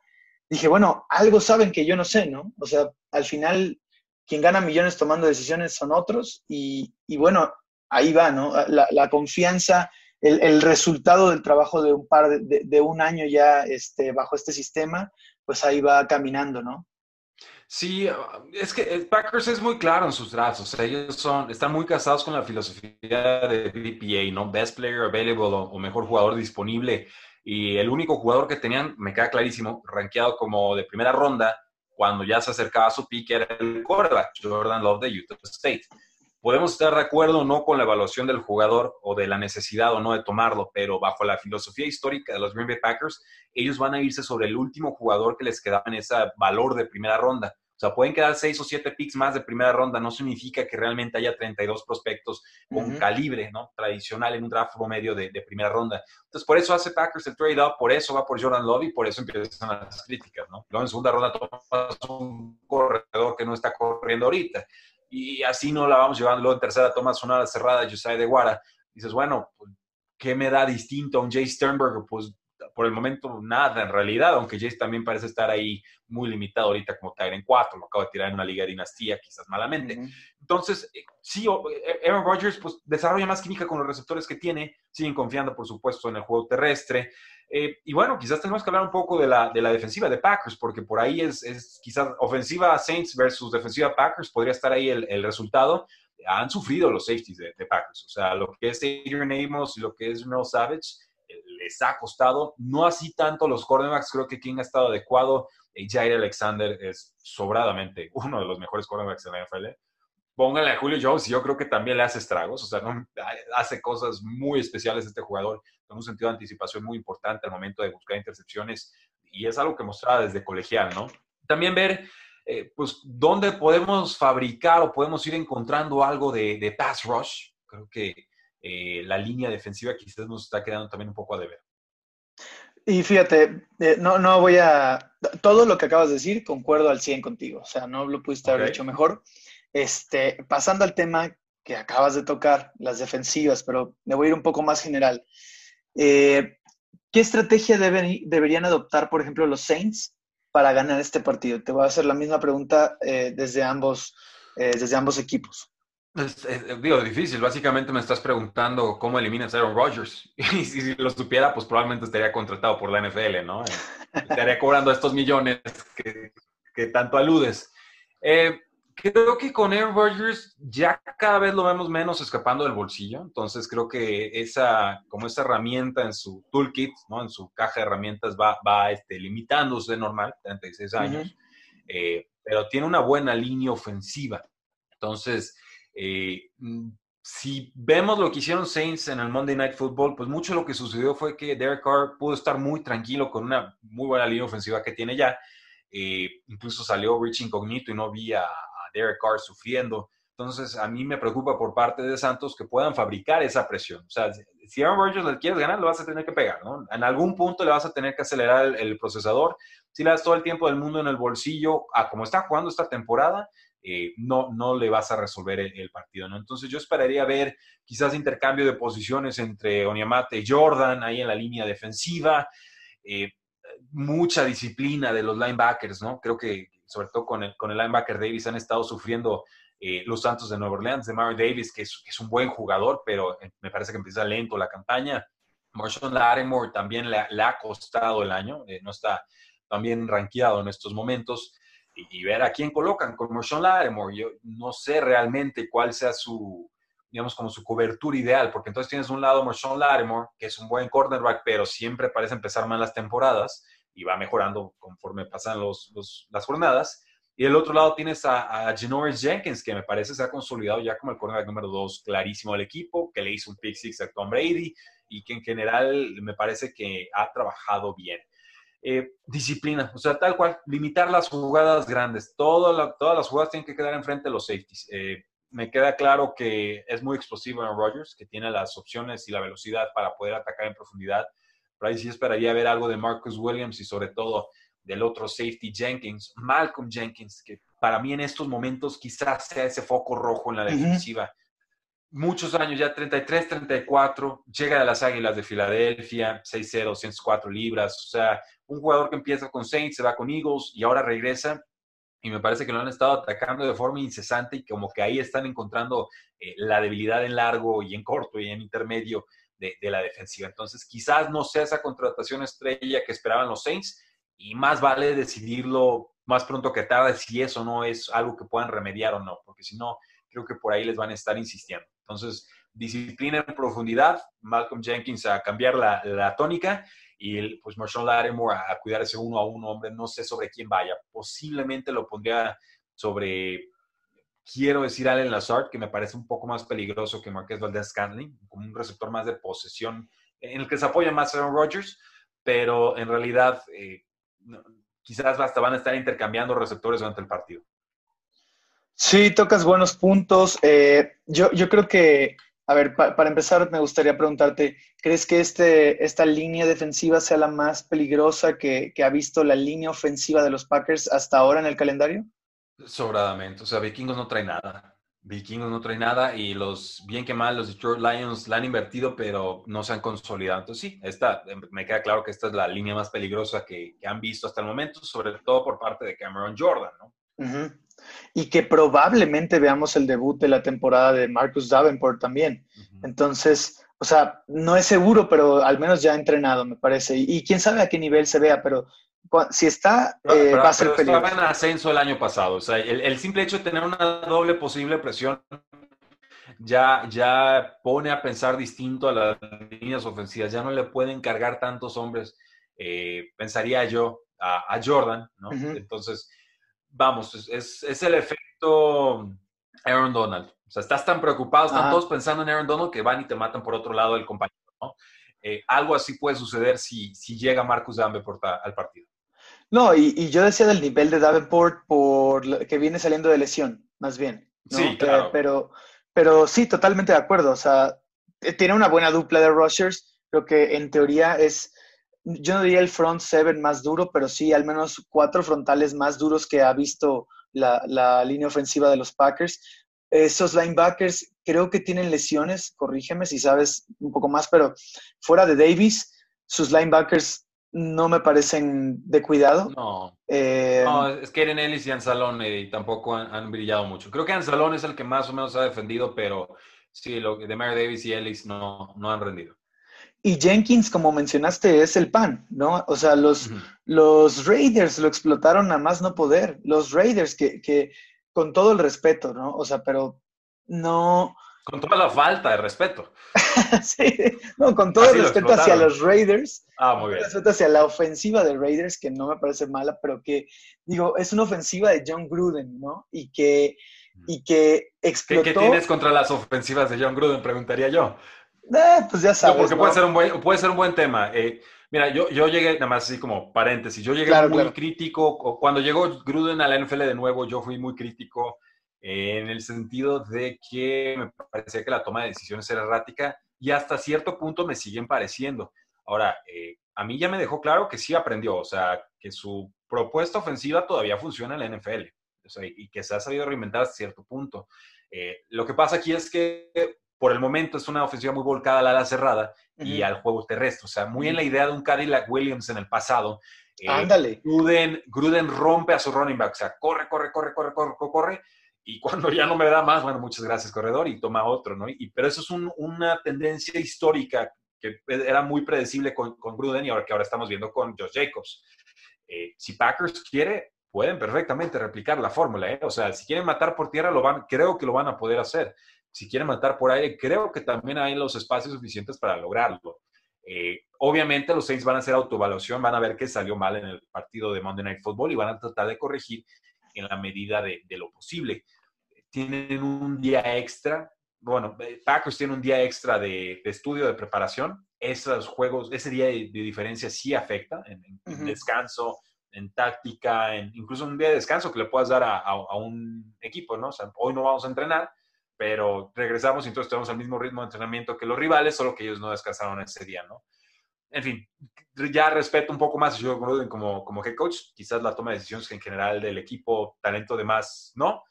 dije, bueno, algo saben que yo no sé, ¿no? O sea, al final quien gana millones tomando decisiones son otros y, y bueno, ahí va, ¿no? La, la confianza el, resultado del trabajo de un par de, un año ya este, bajo este sistema, pues ahí va caminando, ¿no? Sí, es que Packers es muy claro en sus drafts, ellos son, están muy casados con la filosofía de BPA, ¿no? Best player available o, mejor jugador disponible. Y el único jugador que tenían, me queda clarísimo, rankeado como de primera ronda, cuando ya se acercaba a su pick, era el quarterback, Jordan Love de Utah State. Podemos estar de acuerdo o no con la evaluación del jugador o de la necesidad o no de tomarlo, pero bajo la filosofía histórica de los Green Bay Packers, ellos van a irse sobre el último jugador que les quedaba en ese valor de primera ronda. O sea, pueden quedar seis o siete picks más de primera ronda, no significa que realmente haya 32 prospectos con calibre ¿no? tradicional en un draft promedio de, de, primera ronda. Entonces, por eso hace Packers el trade-up, por eso va por Jordan Love y por eso empiezan las críticas. ¿no? Luego en segunda ronda tomas un corredor que no está corriendo ahorita y así no la vamos llevando. Luego en tercera toma sonada cerrada, Josiah de Guara. Dices, bueno, pues, ¿qué me da distinto a un Jay Sternberger? Pues por el momento nada en realidad, aunque Jay también parece estar ahí muy limitado ahorita como en 4, lo acaba de tirar en una liga de dinastía, quizás malamente. Entonces, eh, sí, eh, Aaron Rodgers pues desarrolla más química con los receptores que tiene, siguen confiando por supuesto en el juego terrestre, eh, y bueno, quizás tenemos que hablar un poco de la, de la defensiva de Packers, porque por ahí es, es, quizás ofensiva Saints versus defensiva Packers, podría estar ahí el, el resultado. Han sufrido los safeties de, Packers, o sea, lo que es Adrian Amos y lo que es Mel Savage les ha costado, no así tanto los cornerbacks, creo que quien ha estado adecuado, eh, Jair Alexander es sobradamente uno de los mejores cornerbacks de la NFL póngale a Julio Jones yo creo que también le hace estragos, o sea, no, hace cosas muy especiales este jugador, con un sentido de anticipación muy importante al momento de buscar intercepciones y es algo que mostraba desde colegial, ¿no? También ver, eh, pues, dónde podemos fabricar o podemos ir encontrando algo de, pass rush. Creo que eh, la línea defensiva quizás nos está quedando también un poco a deber. Y fíjate, eh, no, no voy a... Todo lo que acabas de decir, concuerdo al 100 contigo. O sea, no lo pudiste haber hecho mejor. Este, pasando al tema que acabas de tocar, las defensivas, pero me voy a ir un poco más general. Eh, ¿Qué estrategia deberían adoptar, por ejemplo, los Saints para ganar este partido? Te voy a hacer la misma pregunta eh, desde, ambos, desde ambos equipos. Es, digo, difícil. Básicamente me estás preguntando cómo eliminas a Aaron Rodgers. Y si lo supiera, pues probablemente estaría contratado por la NFL, ¿no? Estaría cobrando estos millones que, que tanto aludes. Eh, creo que con Aaron Rodgers ya cada vez lo vemos menos escapando del bolsillo. Entonces creo que esa, como esa herramienta en su toolkit, ¿no? En su caja de herramientas va, va este, limitándose normal, 36 años. Eh, pero tiene una buena línea ofensiva. Entonces, eh, mm, si vemos lo que hicieron Saints en el Monday Night Football, pues mucho lo que sucedió fue que Derek Carr pudo estar muy tranquilo con una muy buena línea ofensiva que tiene ya. Eh, incluso salió Rich Incognito y no vi a, Derek Carr sufriendo. Entonces, a mí me preocupa por parte de Santos que puedan fabricar esa presión. O sea, si Aaron Rodgers le quieres ganar, lo vas a tener que pegar, ¿no? En algún punto le vas a tener que acelerar el, procesador. Si le das todo el tiempo del mundo en el bolsillo, a como está jugando esta temporada, eh, no, no le vas a resolver el, partido, ¿no? Entonces yo esperaría ver quizás intercambio de posiciones entre Onyamate y Jordan ahí en la línea defensiva, eh, mucha disciplina de los linebackers, ¿no? Creo que sobre todo con el, con el linebacker Davis han estado sufriendo eh, los Santos de Nueva Orleans, de Mario Davis, que es, un buen jugador, pero me parece que empieza lento la campaña. Marshall Lattimore también le, ha costado el año, no está también rankeado en estos momentos y, ver a quién colocan con Marshawn Lattimore. Yo no sé realmente cuál sea su, digamos, como su cobertura ideal, porque entonces tienes un lado Marshawn Lattimore, que es un buen cornerback, pero siempre parece empezar mal las temporadas y va mejorando conforme pasan los, las jornadas. Y el otro lado tienes a, a Jenkins, que me parece se ha consolidado ya como el cornerback número dos clarísimo del equipo, que le hizo un pick six a Tom Brady y que en general me parece que ha trabajado bien. Eh, disciplina, o sea, tal cual, limitar las jugadas grandes. todas las jugadas tienen que quedar enfrente de los safeties. Eh, me queda claro que es muy explosivo en Rodgers, que tiene las opciones y la velocidad para poder atacar en profundidad. Pero ahí sí esperaría ver algo de Marcus Williams y sobre todo del otro safety Jenkins, Malcolm Jenkins, que para mí en estos momentos quizás sea ese foco rojo en la defensiva muchos años, ya 33, 34, llega a las Águilas de Filadelfia, 6-0, 104 libras, o sea, un jugador que empieza con Saints, se va con Eagles y ahora regresa y me parece que lo han estado atacando de forma incesante y como que ahí están encontrando eh, la debilidad en largo y en corto y en intermedio de, de, la defensiva. Entonces, quizás no sea esa contratación estrella que esperaban los Saints y más vale decidirlo más pronto que tarde si eso no es algo que puedan remediar o no, porque si no, creo que por ahí les van a estar insistiendo. Entonces, disciplina en profundidad, Malcolm Jenkins a cambiar la, tónica y pues Marshall Lattimore a, cuidar ese uno a uno, hombre, no sé sobre quién vaya. Posiblemente lo pondría sobre, quiero decir, Allen Lazard, que me parece un poco más peligroso que Marqués Valdez Scanley, como un receptor más de posesión, en el que se apoya más Aaron Rodgers, pero en realidad eh, quizás hasta van a estar intercambiando receptores durante el partido. Sí, tocas buenos puntos. Eh, yo, yo creo que, a ver, para empezar, me gustaría preguntarte, ¿crees que este, esta línea defensiva sea la más peligrosa que, ha visto la línea ofensiva de los Packers hasta ahora en el calendario? Sobradamente. O sea, Vikingos no trae nada. Vikingos no trae nada y los, bien que mal, los Detroit Lions la han invertido, pero no se han consolidado. Entonces, sí, esta, me queda claro que esta es la línea más peligrosa que, han visto hasta el momento, sobre todo por parte de Cameron Jordan, ¿no? Y que probablemente veamos el debut de la temporada de Marcus Davenport también. Entonces, o sea, no es seguro, pero al menos ya ha entrenado, me parece. Y, quién sabe a qué nivel se vea, pero si está, eh, va a ser peligroso. Estaba en ascenso el año pasado. O sea, el, simple hecho de tener una doble posible presión ya, ya pone a pensar distinto a las líneas ofensivas. Ya no le pueden cargar tantos hombres, eh, pensaría yo, a, Jordan, ¿no? Entonces vamos, es, es, el efecto Aaron Donald. O sea, estás tan preocupado, están todos pensando en Aaron Donald que van y te matan por otro lado el compañero, ¿no? Eh, algo así puede suceder si, si llega Marcus Davenport al partido. No, y, yo decía del nivel de Davenport por que viene saliendo de lesión, más bien. Sí, claro. pero, pero sí, totalmente de acuerdo. O sea, eh, tiene una buena dupla de rushers. Creo que en teoría es yo no diría el front seven más duro, pero sí al menos cuatro frontales más duros que ha visto la, línea ofensiva de los Packers. Esos linebackers creo que tienen lesiones, corrígeme si sabes un poco más, pero fuera de Davis, sus linebackers no me parecen de cuidado. No. Eh, no es que Eren Ellis y Anzalón eh, tampoco han, brillado mucho. Creo que Anzalón es el que más o menos ha defendido, pero sí, lo de Mary Davis y Ellis no, no han rendido. Y Jenkins, como mencionaste, es el pan, ¿no? O sea, los, los Raiders lo explotaron a más no poder. Los Raiders, que, que, con todo el respeto, ¿no? O sea, pero no. Con toda la falta de respeto. sí, no, con todo el respeto hacia los Raiders. Ah, muy bien. Respeto hacia la ofensiva de Raiders, que no me parece mala, pero que, digo, es una ofensiva de John Gruden, ¿no? Y que, y que explotó. ¿Qué, tienes contra las ofensivas de John Gruden? Preguntaría yo. Eh, pues ya sabes. porque puede, ser un buen, puede ser un buen tema. Eh, mira, yo, yo llegué, nada más así como paréntesis, yo llegué muy crítico. Cuando llegó Gruden a la NFL de nuevo, yo fui muy crítico eh, en el sentido de que me parecía que la toma de decisiones era errática y hasta cierto punto me siguen pareciendo. Ahora, a mí ya me dejó claro que sí aprendió, o sea, que su propuesta ofensiva todavía funciona en la NFL y que se ha sabido reinventar hasta cierto punto. lo que pasa aquí es que por el momento es una ofensiva muy volcada a la ala cerrada y al juego terrestre. O sea, muy en la idea de un Cadillac Williams en el pasado. Eh, Ándale. Gruden, Gruden, rompe a su running back. O sea, corre, corre, corre, corre, corre, corre. Y cuando ya no me da más, bueno, muchas gracias, corredor, y toma otro, ¿no? Y, pero eso es una tendencia histórica que era muy predecible con, con, Gruden y ahora que ahora estamos viendo con Josh Jacobs. Eh, si Packers quiere, pueden perfectamente replicar la fórmula, ¿eh? O sea, si quieren matar por tierra, lo van, creo que lo van a poder hacer si quieren matar por aire, creo que también hay los espacios suficientes para lograrlo. Eh, obviamente los Saints van a hacer autoevaluación, van a ver qué salió mal en el partido de Monday Night Football y van a tratar de corregir en la medida de, lo posible. Tienen un día extra, bueno, eh, Packers tiene un día extra de, estudio, de preparación. Esos juegos, ese día de, diferencia sí afecta en, descanso, en táctica, en, incluso un día de descanso que le puedas dar a, a un equipo, ¿no? O sea, hoy no vamos a entrenar, pero regresamos y entonces tenemos el mismo ritmo de entrenamiento que los rivales, solo que ellos no descansaron ese día, ¿no? En fin, ya respeto un poco más a Joe Gruden como, como head coach, quizás la toma de decisiones en general del equipo, talento de más, no,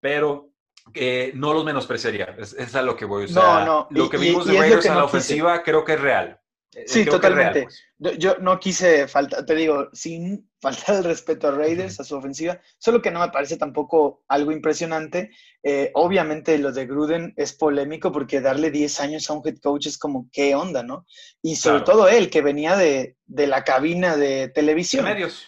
pero eh, no los menospreciaría, es, es a lo que voy. a usar. no, no. Lo que vimos de Raiders en la ofensiva creo que es real. Eh, sí, totalmente. Pues. Yo no quise faltar, te digo, sin faltar el respeto a Raiders, a su ofensiva, solo que no me parece tampoco algo impresionante. Eh, obviamente lo de Gruden es polémico porque darle 10 años a un head coach es como, ¿qué onda, no? Y sobre todo él, que venía de, la cabina de televisión. medios.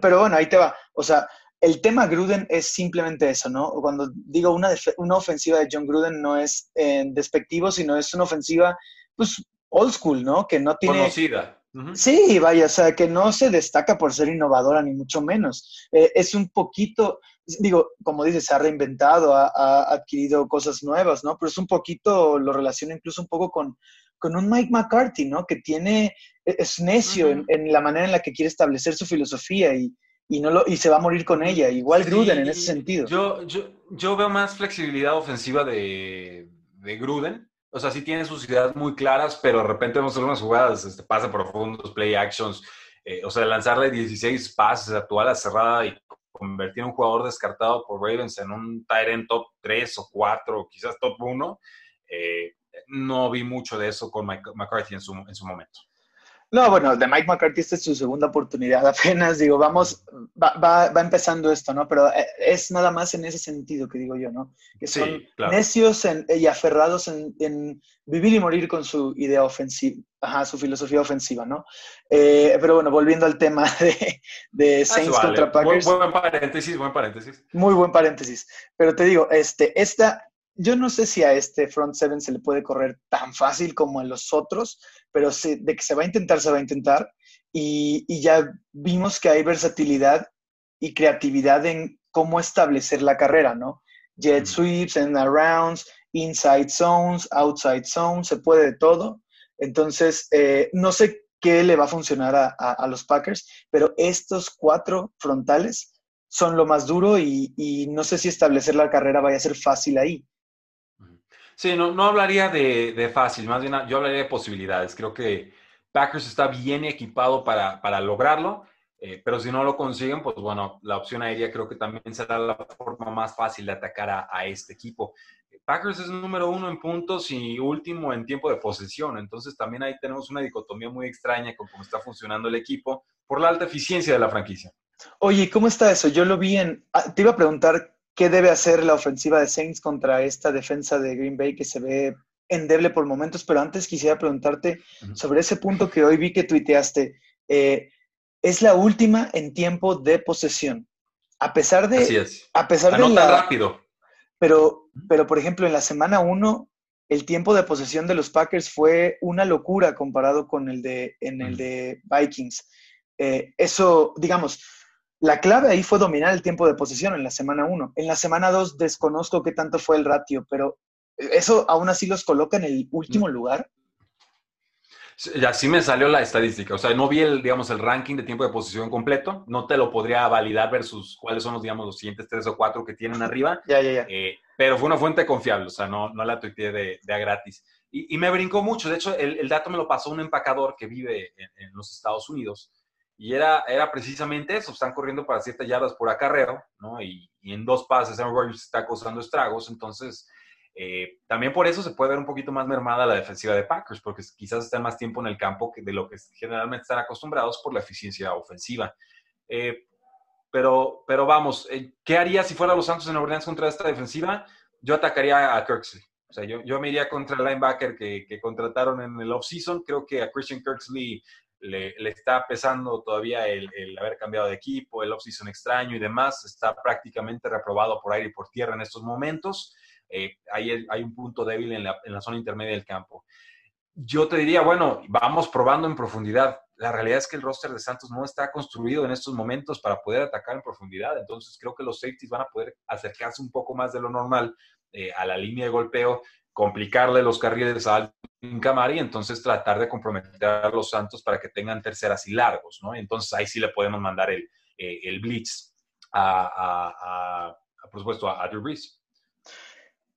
Pero bueno, ahí te va. O sea, el tema Gruden es simplemente eso, ¿no? Cuando digo una, una ofensiva de John Gruden no es eh, despectivo, sino es una ofensiva, pues old school, ¿no? Que no tiene... Conocida. Sí, vaya, o sea, que no se destaca por ser innovadora, ni mucho menos. Eh, es un poquito, digo, como dices, se ha reinventado, ha, adquirido cosas nuevas, ¿no? Pero es un poquito, lo relaciona incluso un poco con, con un Mike McCarthy, ¿no? Que tiene, e, es necio en, la manera en la que quiere establecer su filosofía y, y, no lo, y se va a morir con ella. Igual Gruden en ese sentido. Yo, yo, yo veo más flexibilidad ofensiva de, de Gruden o sea, sí tiene sus ideas muy claras, pero de repente vemos algunas jugadas, este, pasa profundos, play actions, eh, o sea, lanzarle 16 pases a tu ala cerrada y convertir a un jugador descartado por Ravens en un Tyrant top 3 o 4, quizás top 1, eh, no vi mucho de eso con McCarthy en su, en su momento. No, bueno, de Mike McCarthy esta es su segunda oportunidad apenas, digo, vamos, va, va, va, empezando esto, ¿no? Pero eh, es nada más en ese sentido que digo yo, ¿no? Que son necios y aferrados en, vivir y morir con su idea ofensiva, ajá, su filosofía ofensiva, ¿no? Eh, pero bueno, volviendo al tema de, de Saints contra Packers. Buen, buen paréntesis, buen paréntesis. Muy buen paréntesis. Pero te digo, este, esta, yo no sé si a este front seven se le puede correr tan fácil como a los otros, pero de que se va a intentar, se va a intentar. Y, ya vimos que hay versatilidad y creatividad en cómo establecer la carrera, ¿no? Jet sweeps, and arounds, inside zones, outside zones, se puede de todo. Entonces, eh, no sé qué le va a funcionar a, los Packers, pero estos cuatro frontales son lo más duro y, y, no sé si establecer la carrera vaya a ser fácil ahí. Sí, no, no hablaría de, fácil, más bien yo hablaría de posibilidades. Creo que Packers está bien equipado para, para lograrlo, eh, pero si no lo consiguen, pues bueno, la opción aérea creo que también será la forma más fácil de atacar a, este equipo. Packers es número uno en puntos y último en tiempo de posesión. Entonces también ahí tenemos una dicotomía muy extraña con cómo está funcionando el equipo por la alta eficiencia de la franquicia. Oye, ¿cómo está eso? Yo lo vi en... Ah, te iba a preguntar qué debe hacer la ofensiva de Saints contra esta defensa de Green Bay que se ve endeble por momentos, pero antes quisiera preguntarte sobre ese punto que hoy vi que tuiteaste. Eh, es la última en tiempo de posesión. A pesar de... Así es. A pesar de la, rápido. Pero, pero, por ejemplo, en la semana 1, el tiempo de posesión de los Packers fue una locura comparado con el de, en el de Vikings. Eh, eso, digamos, la clave ahí fue dominar el tiempo de posesión en la semana 1. En la semana 2 desconozco qué tanto fue el ratio, pero eso aún así los coloca en el último lugar. Y así me salió la estadística. O sea, no vi el, digamos, el ranking de tiempo de posesión completo. No te lo podría validar versus cuáles son los, digamos, los siguientes tres o cuatro que tienen arriba. ya, ya, ya. Eh, pero fue una fuente confiable. O sea, no, no la tuiteé de, de a gratis. Y, me brincó mucho. De hecho, el, dato me lo pasó un empacador que vive en los Estados Unidos. Y era, era precisamente eso, están corriendo para siete yardas por acarreo, ¿no? Y, en dos pases Aaron Rodgers está causando estragos, entonces eh, también por eso se puede ver un poquito más mermada la defensiva de Packers, porque quizás están más tiempo en el campo que de lo que generalmente están acostumbrados por la eficiencia ofensiva. Eh, pero, pero vamos, eh, ¿qué haría si fuera los Santos en Orleans contra esta defensiva? Yo atacaría a Kirksley. O sea, yo, yo me iría contra el linebacker que, que contrataron en el offseason. Creo que a Christian Kirksley le, está pesando todavía el, haber cambiado de equipo, el off-season extraño y demás. Está prácticamente reprobado por aire y por tierra en estos momentos. Eh, hay un punto débil en la, zona intermedia del campo. Yo te diría, bueno, vamos probando en profundidad. La realidad es que el roster de Santos no está construido en estos momentos para poder atacar en profundidad. Entonces creo que los safeties van a poder acercarse un poco más de lo normal eh, a la línea de golpeo complicarle los carriles a Alvin Camari y entonces tratar de comprometer a los Santos para que tengan terceras y largos, ¿no? Entonces ahí sí le podemos mandar el, eh, el blitz a, por supuesto, a, Drew Brees.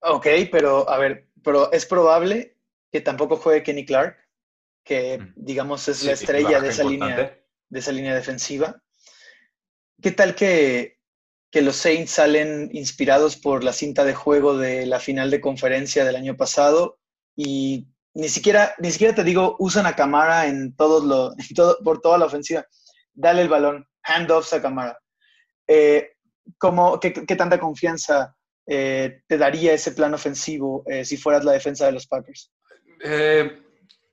Ok, pero a ver, pero es probable que tampoco juegue Kenny Clark, que digamos es la estrella de esa, línea, de esa línea defensiva. ¿Qué tal que que los Saints salen inspirados por la cinta de juego de la final de conferencia del año pasado y ni siquiera, ni siquiera te digo, usan a Camara en todos lo, todo, por toda la ofensiva. Dale el balón, handoffs a Camara. Eh, qué, tanta confianza eh, te daría ese plan ofensivo eh, si fueras la defensa de los Packers?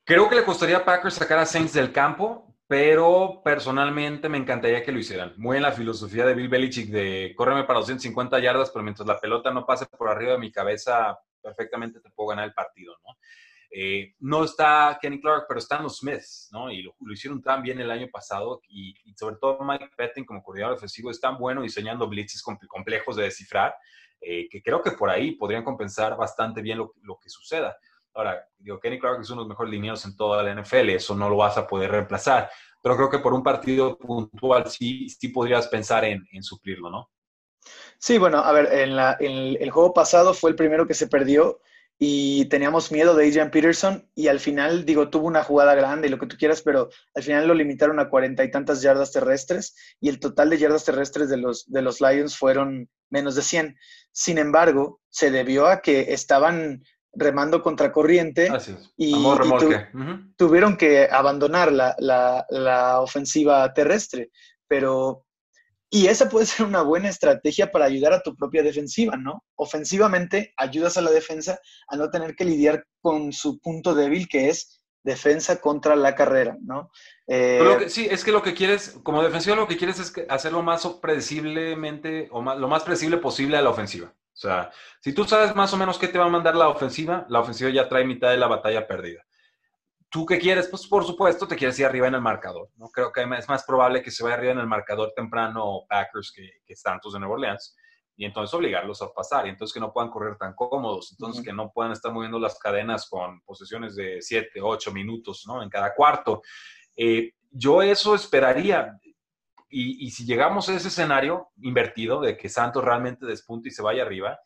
creo que le costaría a Packers sacar a Saints del campo, pero personalmente me encantaría que lo hicieran. Muy en la filosofía de Bill Belichick de córreme para 250 yardas, pero mientras la pelota no pase por arriba de mi cabeza, perfectamente te puedo ganar el partido, ¿no? Eh, no está Kenny Clark, pero están los Smiths, ¿no? Y lo, hicieron tan bien el año pasado y, sobre todo Mike Pettin como coordinador ofensivo es tan bueno diseñando blitzes complejos de descifrar eh, que creo que por ahí podrían compensar bastante bien lo, lo que suceda. Ahora, digo, Kenny Clark es uno de los mejores lineados en toda la NFL, eso no lo vas a poder reemplazar, pero creo que por un partido puntual sí, sí podrías pensar en, suplirlo, ¿no? Sí, bueno, a ver, en, el juego pasado fue el primero que se perdió y teníamos miedo de Adrian Peterson y al final, digo, tuvo una jugada grande y lo que tú quieras, pero al final lo limitaron a cuarenta y tantas yardas terrestres y el total de yardas terrestres de los, de los Lions fueron menos de 100. Sin embargo, se debió a que estaban remando contra corriente y, tuvieron que abandonar la, ofensiva terrestre. Pero, y esa puede ser una buena estrategia para ayudar a tu propia defensiva, ¿no? Ofensivamente ayudas a la defensa a no tener que lidiar con su punto débil que es defensa contra la carrera, ¿no? Eh, sí, es que lo que quieres, como defensiva, lo que quieres es hacerlo más predeciblemente o más, lo más predecible posible a la ofensiva. O sea, si tú sabes más o menos qué te va a mandar la ofensiva, la ofensiva ya trae mitad de la batalla perdida. ¿Tú qué quieres? Pues por supuesto te quieres ir arriba en el marcador. ¿no? Creo que es más probable que se vaya arriba en el marcador temprano Packers que, que Santos de Nueva Orleans y entonces obligarlos a pasar y entonces que no puedan correr tan cómodos, entonces que no puedan estar moviendo las cadenas con posesiones de 7, 8 minutos ¿no? en cada cuarto. Eh, yo eso esperaría y, si llegamos a ese escenario invertido de que Santos realmente despunte y se vaya arriba,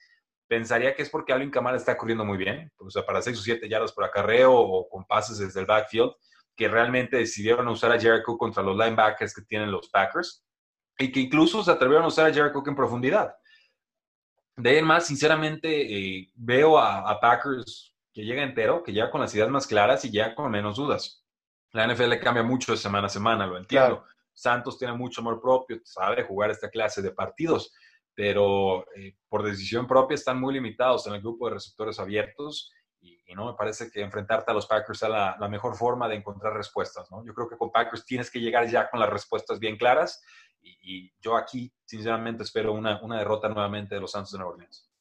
pensaría que es porque Alvin Kamara está corriendo muy bien, o sea, para 6 o 7 yardas por acarreo o con pases desde el backfield, que realmente decidieron usar a Jericho contra los linebackers que tienen los Packers y que incluso se atrevieron a usar a Jericho en profundidad. De ahí en más, sinceramente, eh, veo a, Packers que llega entero, que llega con las ideas más claras y ya con menos dudas. La NFL cambia mucho de semana a semana, lo entiendo. Santos tiene mucho amor propio, sabe jugar esta clase de partidos, pero eh, por decisión propia están muy limitados en el grupo de receptores abiertos y, no me parece que enfrentarte a los Packers sea la, mejor forma de encontrar respuestas. ¿no? Yo creo que con Packers tienes que llegar ya con las respuestas bien claras y, yo aquí, sinceramente, espero una, una, derrota nuevamente de los Santos de Nueva Orleans.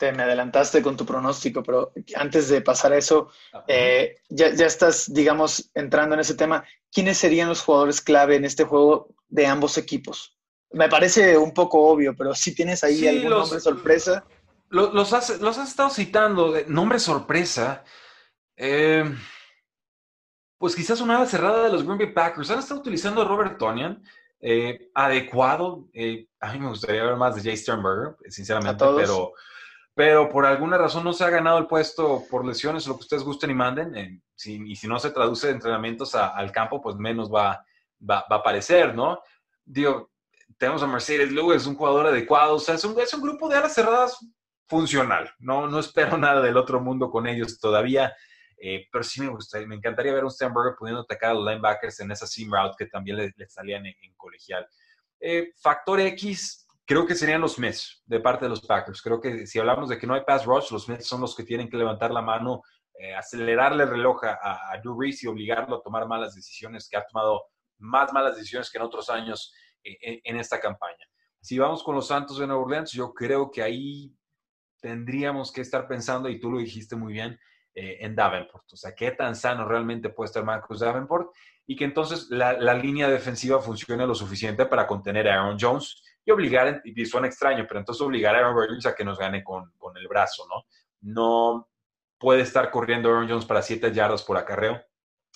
Te me adelantaste con tu pronóstico, pero antes de pasar a eso, eh, ya, ya estás, digamos, entrando en ese tema. ¿Quiénes serían los jugadores clave en este juego de ambos equipos? Me parece un poco obvio, pero si tienes ahí algún nombre sorpresa. Los, has, los, has, estado citando, de nombre sorpresa. Eh, pues quizás una ala cerrada de los Green Bay Packers. Han estado utilizando a Robert Tonian, eh, adecuado. A mí me gustaría ver más de Jay Sternberger, sinceramente, pero, pero por alguna razón no se ha ganado el puesto por lesiones lo que ustedes gusten y manden. y si no se traduce de entrenamientos al campo, pues menos va, va, a aparecer, ¿no? Digo, tenemos a Mercedes Lewis, un jugador adecuado. O sea, es un, es un grupo de alas cerradas funcional. No, no espero nada del otro mundo con ellos todavía. Eh, pero sí me gustaría, me encantaría ver a un Sternberger pudiendo atacar a los linebackers en esa seam route que también le, salían en, colegial. Eh, factor X, creo que serían los Mets de parte de los Packers. Creo que si hablamos de que no hay pass rush, los Mets son los que tienen que levantar la mano, eh, acelerarle el reloj a, a Drew Reese y obligarlo a tomar malas decisiones, que ha tomado más malas decisiones que en otros años en esta campaña. Si vamos con los Santos de Nueva Orleans, yo creo que ahí tendríamos que estar pensando, y tú lo dijiste muy bien, eh, en Davenport. O sea, qué tan sano realmente puede estar Marcus Davenport y que entonces la, línea defensiva funcione lo suficiente para contener a Aaron Jones y obligar, y suena extraño, pero entonces obligar a Aaron Rodgers a que nos gane con, con el brazo, ¿no? No puede estar corriendo Aaron Jones para 7 yardas por acarreo.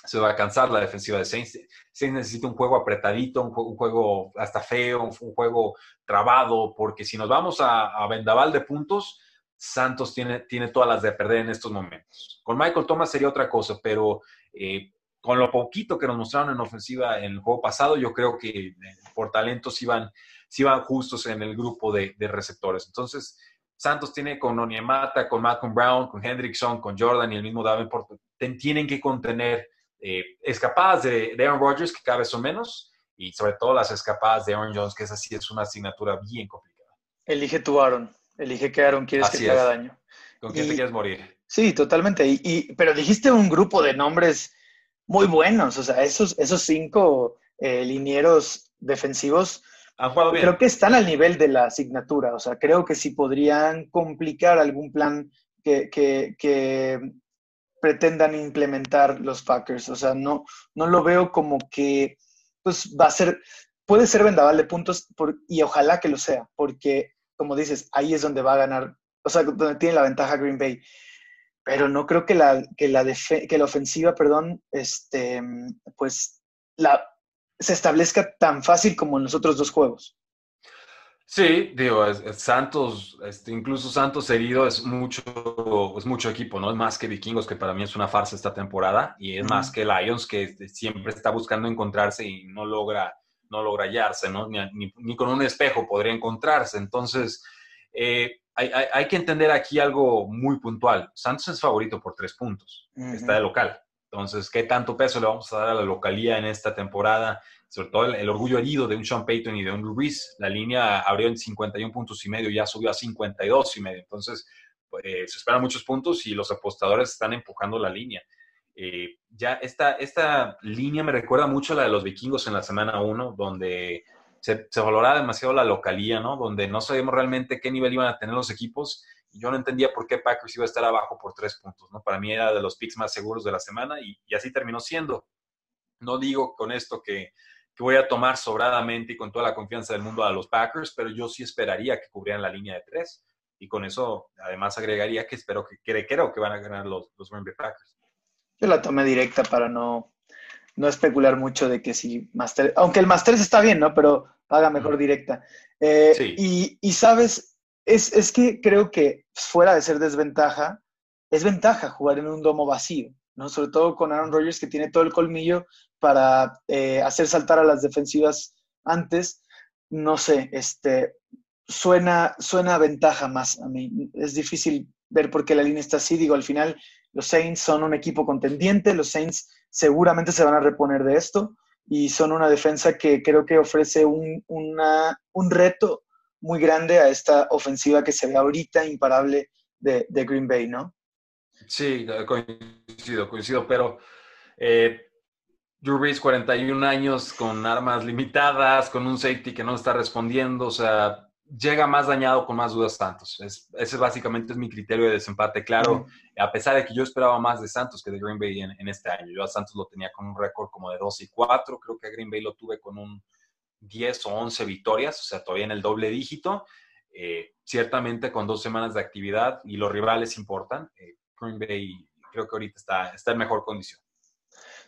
Se va a cansar la defensiva de Saints. Saints necesita un juego apretadito, un juego, hasta feo, un, juego trabado, porque si nos vamos a, a vendaval de puntos, Santos tiene, tiene todas las de perder en estos momentos. Con Michael Thomas sería otra cosa, pero eh, con lo poquito que nos mostraron en ofensiva en el juego pasado, yo creo que eh, por talentos iban, iban justos en el grupo de, receptores. Entonces, Santos tiene con Onyemata, con Malcolm Brown, con Hendrickson, con Jordan y el mismo Davenport, tienen que contener eh, escapadas de, Aaron Rodgers, que cada vez son menos, y sobre todo las escapadas de Aaron Jones, que esa sí es una asignatura bien complicada. Elige tu Aaron. Elige qué Aaron quieres que te haga daño. ¿Con quién te quieres morir? Sí, totalmente. Y, pero dijiste un grupo de nombres muy buenos. O sea, esos, esos cinco eh, linieros defensivos Creo que están al nivel de la asignatura. O sea, creo que si podrían complicar algún plan que, que, pretendan implementar los Packers. O sea, no, no lo veo como que pues va a ser, puede ser vendaval de puntos y ojalá que lo sea, porque como dices, ahí es donde va a ganar, o sea, donde tiene la ventaja Green Bay. Pero no creo que la, que la, que la ofensiva, perdón, este, pues la, se establezca tan fácil como en los otros dos juegos. Sí, digo, Santos, este, incluso Santos herido es mucho, es mucho equipo, ¿no? Es más que Vikingos, que para mí es una farsa esta temporada, y es más que Lions, que este, siempre está buscando encontrarse y no logra, no logra hallarse, ¿no? Ni, con un espejo podría encontrarse. Entonces, eh, hay, que entender aquí algo muy puntual. Santos es favorito por tres puntos, está de local. Entonces, ¿qué tanto peso le vamos a dar a la localía en esta temporada? Sobre todo el, orgullo herido de un Sean Payton y de un Ruiz. La línea abrió en 51 puntos y medio, ya subió a 52 y medio. Entonces, pues, se esperan muchos puntos y los apostadores están empujando la línea. Eh, ya esta, esta línea me recuerda mucho a la de los vikingos en la semana 1, donde se, se, valoraba demasiado la localía, ¿no? Donde no sabíamos realmente qué nivel iban a tener los equipos. Yo no entendía por qué Packers iba a estar abajo por tres puntos, ¿no? Para mí era de los picks más seguros de la semana y, así terminó siendo. No digo con esto que, que, voy a tomar sobradamente y con toda la confianza del mundo a los Packers, pero yo sí esperaría que cubrieran la línea de tres. Y con eso, además, agregaría que espero que creo que van a ganar los, los Green Bay Packers. Yo la tomé directa para no, no especular mucho de que si Master, aunque el Master está bien, ¿no? Pero paga mejor directa. Eh, y, y, sabes, es, es, que creo que fuera de ser desventaja, es ventaja jugar en un domo vacío, ¿no? Sobre todo con Aaron Rodgers que tiene todo el colmillo para eh, hacer saltar a las defensivas antes. No sé, este, suena, suena ventaja más a mí. Es difícil ver por qué la línea está así. Digo, al final los Saints son un equipo contendiente, los Saints seguramente se van a reponer de esto y son una defensa que creo que ofrece un, un reto muy grande a esta ofensiva que se ve ahorita imparable de, Green Bay, ¿no? Sí, coincido, coincido, pero eh, Drew Brees, 41 años con armas limitadas, con un safety que no está respondiendo, o sea, llega más dañado con más dudas Santos. ese básicamente es mi criterio de desempate. Claro, a pesar de que yo esperaba más de Santos que de Green Bay en, este año. Yo a Santos lo tenía con un récord como de 2 y 4. Creo que a Green Bay lo tuve con un 10 o 11 victorias, o sea, todavía en el doble dígito. Eh, ciertamente con dos semanas de actividad y los rivales importan. Eh, Green Bay creo que ahorita está, está en mejor condición.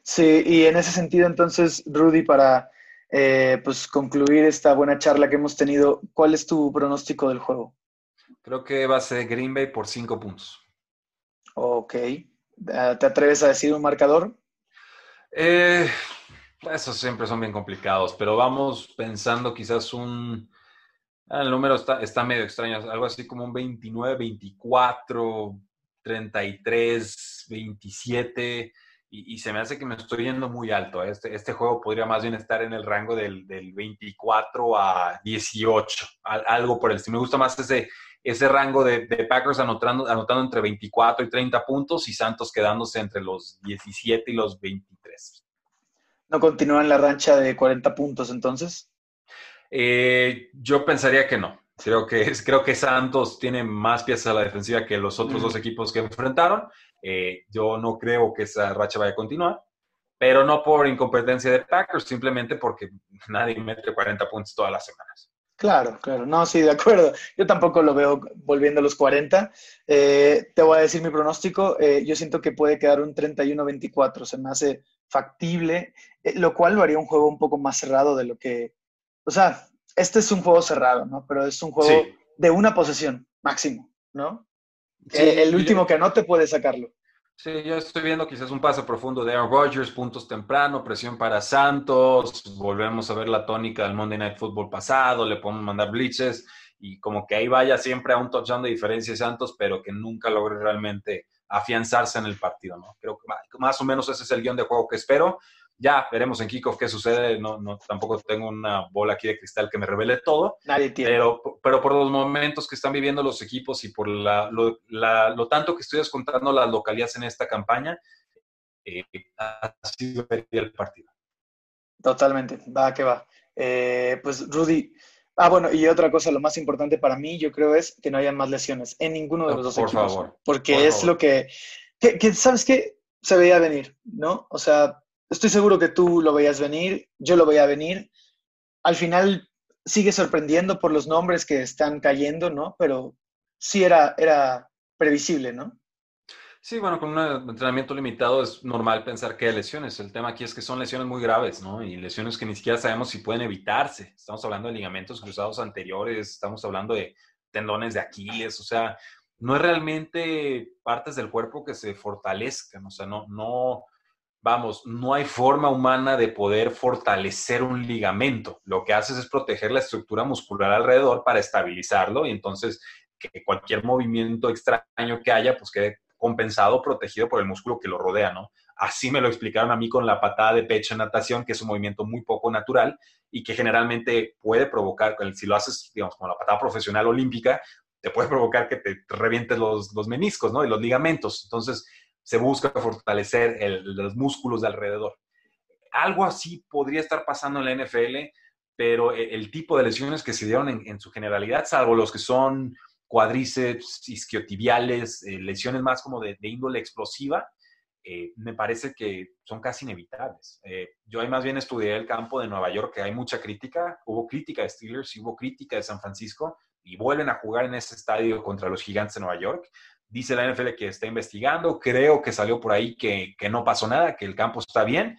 Sí, y en ese sentido entonces, Rudy, para eh, pues concluir esta buena charla que hemos tenido, ¿cuál es tu pronóstico del juego? Creo que va a ser Green Bay por cinco puntos. Ok. ¿Te atreves a decir un marcador? Eh, esos siempre son bien complicados, pero vamos pensando quizás un... Ah, el número está, está medio extraño, algo así como un 29, 24, 33, 27 y, se me hace que me estoy yendo muy alto. ¿eh? Este, este juego podría más bien estar en el rango del, del 24 a 18, algo por el estilo. Me gusta más ese, ese rango de, de, Packers anotando, anotando entre 24 y 30 puntos y Santos quedándose entre los 17 y los 23. ¿No continúan la rancha de 40 puntos entonces? Eh, yo pensaría que no. Creo que, creo que Santos tiene más piezas a la defensiva que los otros dos equipos que enfrentaron. Eh, yo no creo que esa racha vaya a continuar, pero no por incompetencia de Packers, simplemente porque nadie mete 40 puntos todas las semanas. Claro, claro, no, sí, de acuerdo. Yo tampoco lo veo volviendo a los 40. Eh, te voy a decir mi pronóstico. Eh, yo siento que puede quedar un 31-24, se me hace factible, lo cual lo haría un juego un poco más cerrado de lo que. O sea, este es un juego cerrado, ¿no? Pero es un juego de una posesión máximo, ¿no? el último que no te puede sacarlo. Sí, yo estoy viendo quizás un paso profundo de Aaron Rodgers, puntos temprano, presión para Santos, volvemos a ver la tónica del Monday Night Football pasado, le podemos mandar blitzes y como que ahí vaya siempre a un touchdown de diferencia de Santos, pero que nunca logre realmente afianzarse en el partido, ¿no? Creo que más o menos ese es el guion de juego que espero ya veremos en kickoff qué sucede. No, no, tampoco tengo una bola aquí de cristal que me revele todo. Nadie tiene. Pero, pero por los momentos que están viviendo los equipos y por la, lo, lo, tanto que estoy descontando las localidades en esta campaña, eh, así vería el partido. Totalmente, va que va. Eh, pues Rudy, ah bueno, y otra cosa, lo más importante para mí yo creo es que no haya más lesiones en ninguno de los dos por equipos. Favor, porque es lo que, que, que, ¿sabes qué? Se veía venir, ¿no? O sea, Estoy seguro que tú lo veías venir, yo lo veía venir. Al final sigue sorprendiendo por los nombres que están cayendo, ¿no? Pero sí era, era previsible, ¿no? Sí, bueno, con un entrenamiento limitado es normal pensar que hay lesiones. El tema aquí es que son lesiones muy graves, ¿no? Y lesiones que ni siquiera sabemos si pueden evitarse. Estamos hablando de ligamentos cruzados anteriores, estamos hablando de tendones de Aquiles, o sea, no es realmente partes del cuerpo que se fortalezcan, o sea, no, no, vamos, no hay forma humana de poder fortalecer un ligamento. Lo que haces es proteger la estructura muscular alrededor para estabilizarlo y entonces que cualquier movimiento extraño que haya, pues quede compensado, protegido por el músculo que lo rodea, ¿no? Así me lo explicaron a mí con la patada de pecho en natación, que es un movimiento muy poco natural y que generalmente puede provocar, si lo haces, digamos, como la patada profesional olímpica, te puede provocar que te revientes los, los meniscos, ¿no? Y los ligamentos. Entonces, se busca fortalecer los músculos de alrededor. Algo así podría estar pasando en la NFL, pero e, el, tipo de lesiones que se dieron en, su generalidad, salvo los que son cuádriceps, isquiotibiales, eh, lesiones más como de, índole explosiva, eh, me parece que son casi inevitables. Eh, yo ahí más bien estudié el campo de Nueva York, que hay mucha crítica, hubo crítica de Steelers y hubo crítica de San Francisco, y vuelven a jugar en ese estadio contra los gigantes de Nueva York. Dice la NFL que está investigando, creo que salió por ahí que, no pasó nada, que el campo está bien.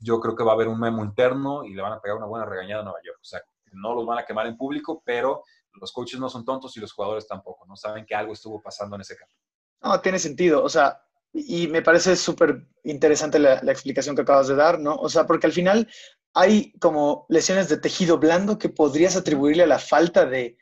Yo creo que va a haber un memo interno y le van a pegar una buena regañada a Nueva York. O sea, no los van a quemar en público, pero los coaches no son tontos y los jugadores tampoco, ¿no? Saben que algo estuvo pasando en ese campo. No, tiene sentido. O sea, y me parece súper interesante la, la, explicación que acabas de dar, ¿no? O sea, porque al final hay como lesiones de tejido blando que podrías atribuirle a la falta de,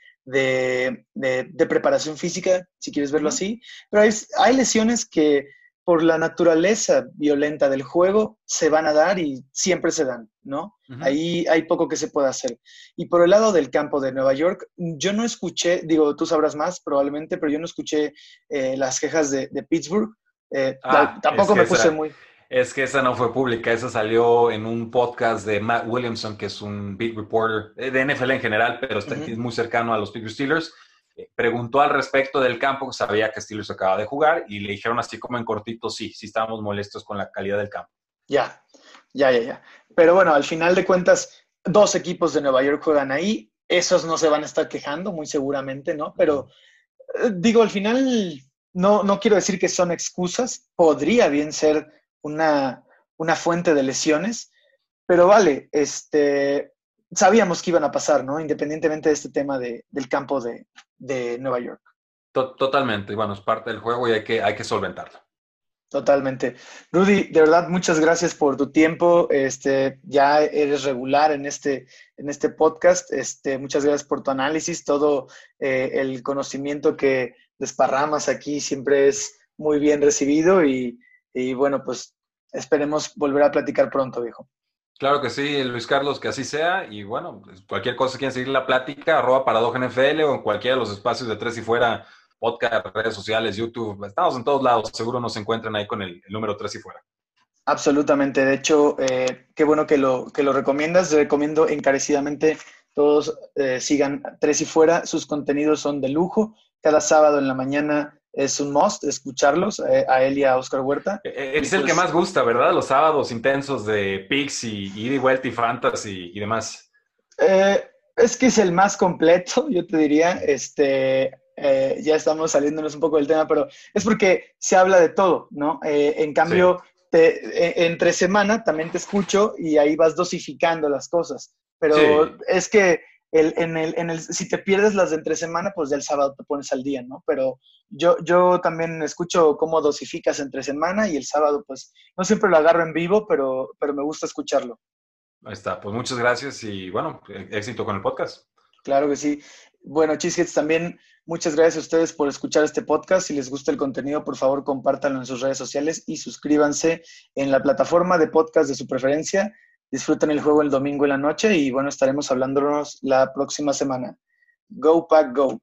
preparación física, si quieres verlo así, pero hay, lesiones que por la naturaleza violenta del juego se van a dar y siempre se dan, ¿no? Ahí hay poco que se pueda hacer. Y por el lado del campo de Nueva York, yo no escuché, digo, tú sabrás más probablemente, pero yo no escuché eh, las quejas de, Pittsburgh. Eh, ah, tampoco me puse muy... Es que esa no fue pública, esa salió en un podcast de Matt Williamson, que es un beat reporter eh, de NFL en general, pero está muy cercano a los Pittsburgh Steelers. Preguntó al respecto del campo, sabía que Steelers acaba de jugar, y le dijeron así como en cortito, sí, sí estábamos molestos con la calidad del campo. Ya, ya, ya, ya. Pero bueno, al final de cuentas, dos equipos de Nueva York juegan ahí, esos no se van a estar quejando, muy seguramente, ¿no? Pero eh, digo, al final, no, no quiero decir que son excusas, podría bien ser una, fuente de lesiones, pero vale, este, sabíamos que iban a pasar, ¿no? Independientemente de este tema de, del campo de, Nueva York. Totalmente, bueno, es parte del juego y hay que, hay que solventarlo. Totalmente. Rudy, de verdad, muchas gracias por tu tiempo. Este, ya eres regular en este, en este podcast. Este, muchas gracias por tu análisis. Todo eh, el conocimiento que desparramas aquí siempre es muy bien recibido y, y bueno, pues esperemos volver a platicar pronto, viejo. Claro que sí, Luis Carlos, que así sea. Y bueno, pues, cualquier cosa quieren seguir la plática, arroba NFL o en cualquiera de los espacios de Tres y Fuera, podcast, redes sociales, YouTube. Estamos en todos lados. Seguro nos encuentran ahí con el, número Tres y Fuera. Absolutamente. De hecho, eh, qué bueno que lo, que lo recomiendas. Recomiendo encarecidamente todos eh, sigan Tres y Fuera. Sus contenidos son de lujo. Cada sábado en la mañana es un must escucharlos, eh, a él y a Oscar Huerta. Eh, eh, es el que pues más gusta, ¿verdad? Los sábados intensos de Pix y ida y vuelta y fantasy y demás. es que es el más completo, yo te diría. Este, ya estamos saliéndonos un poco del tema, pero es porque se habla de todo, ¿no? en cambio, te, entre semana también te escucho y ahí vas dosificando las cosas. Pero es que el, en, el, en el, si te pierdes las de entre semana, pues ya el sábado te pones al día, ¿no? Pero yo, yo también escucho cómo dosificas entre semana y el sábado, pues no siempre lo agarro en vivo, pero, pero me gusta escucharlo. Ahí está, pues muchas gracias y bueno, éxito con el podcast. Claro que sí. Bueno, Cheeseheads, también muchas gracias a ustedes por escuchar este podcast. Si les gusta el contenido, por favor, compártanlo en sus redes sociales y suscríbanse en la plataforma de podcast de su preferencia. Disfruten el juego el domingo en la noche y bueno, estaremos hablándonos la próxima semana. Go Pack Go.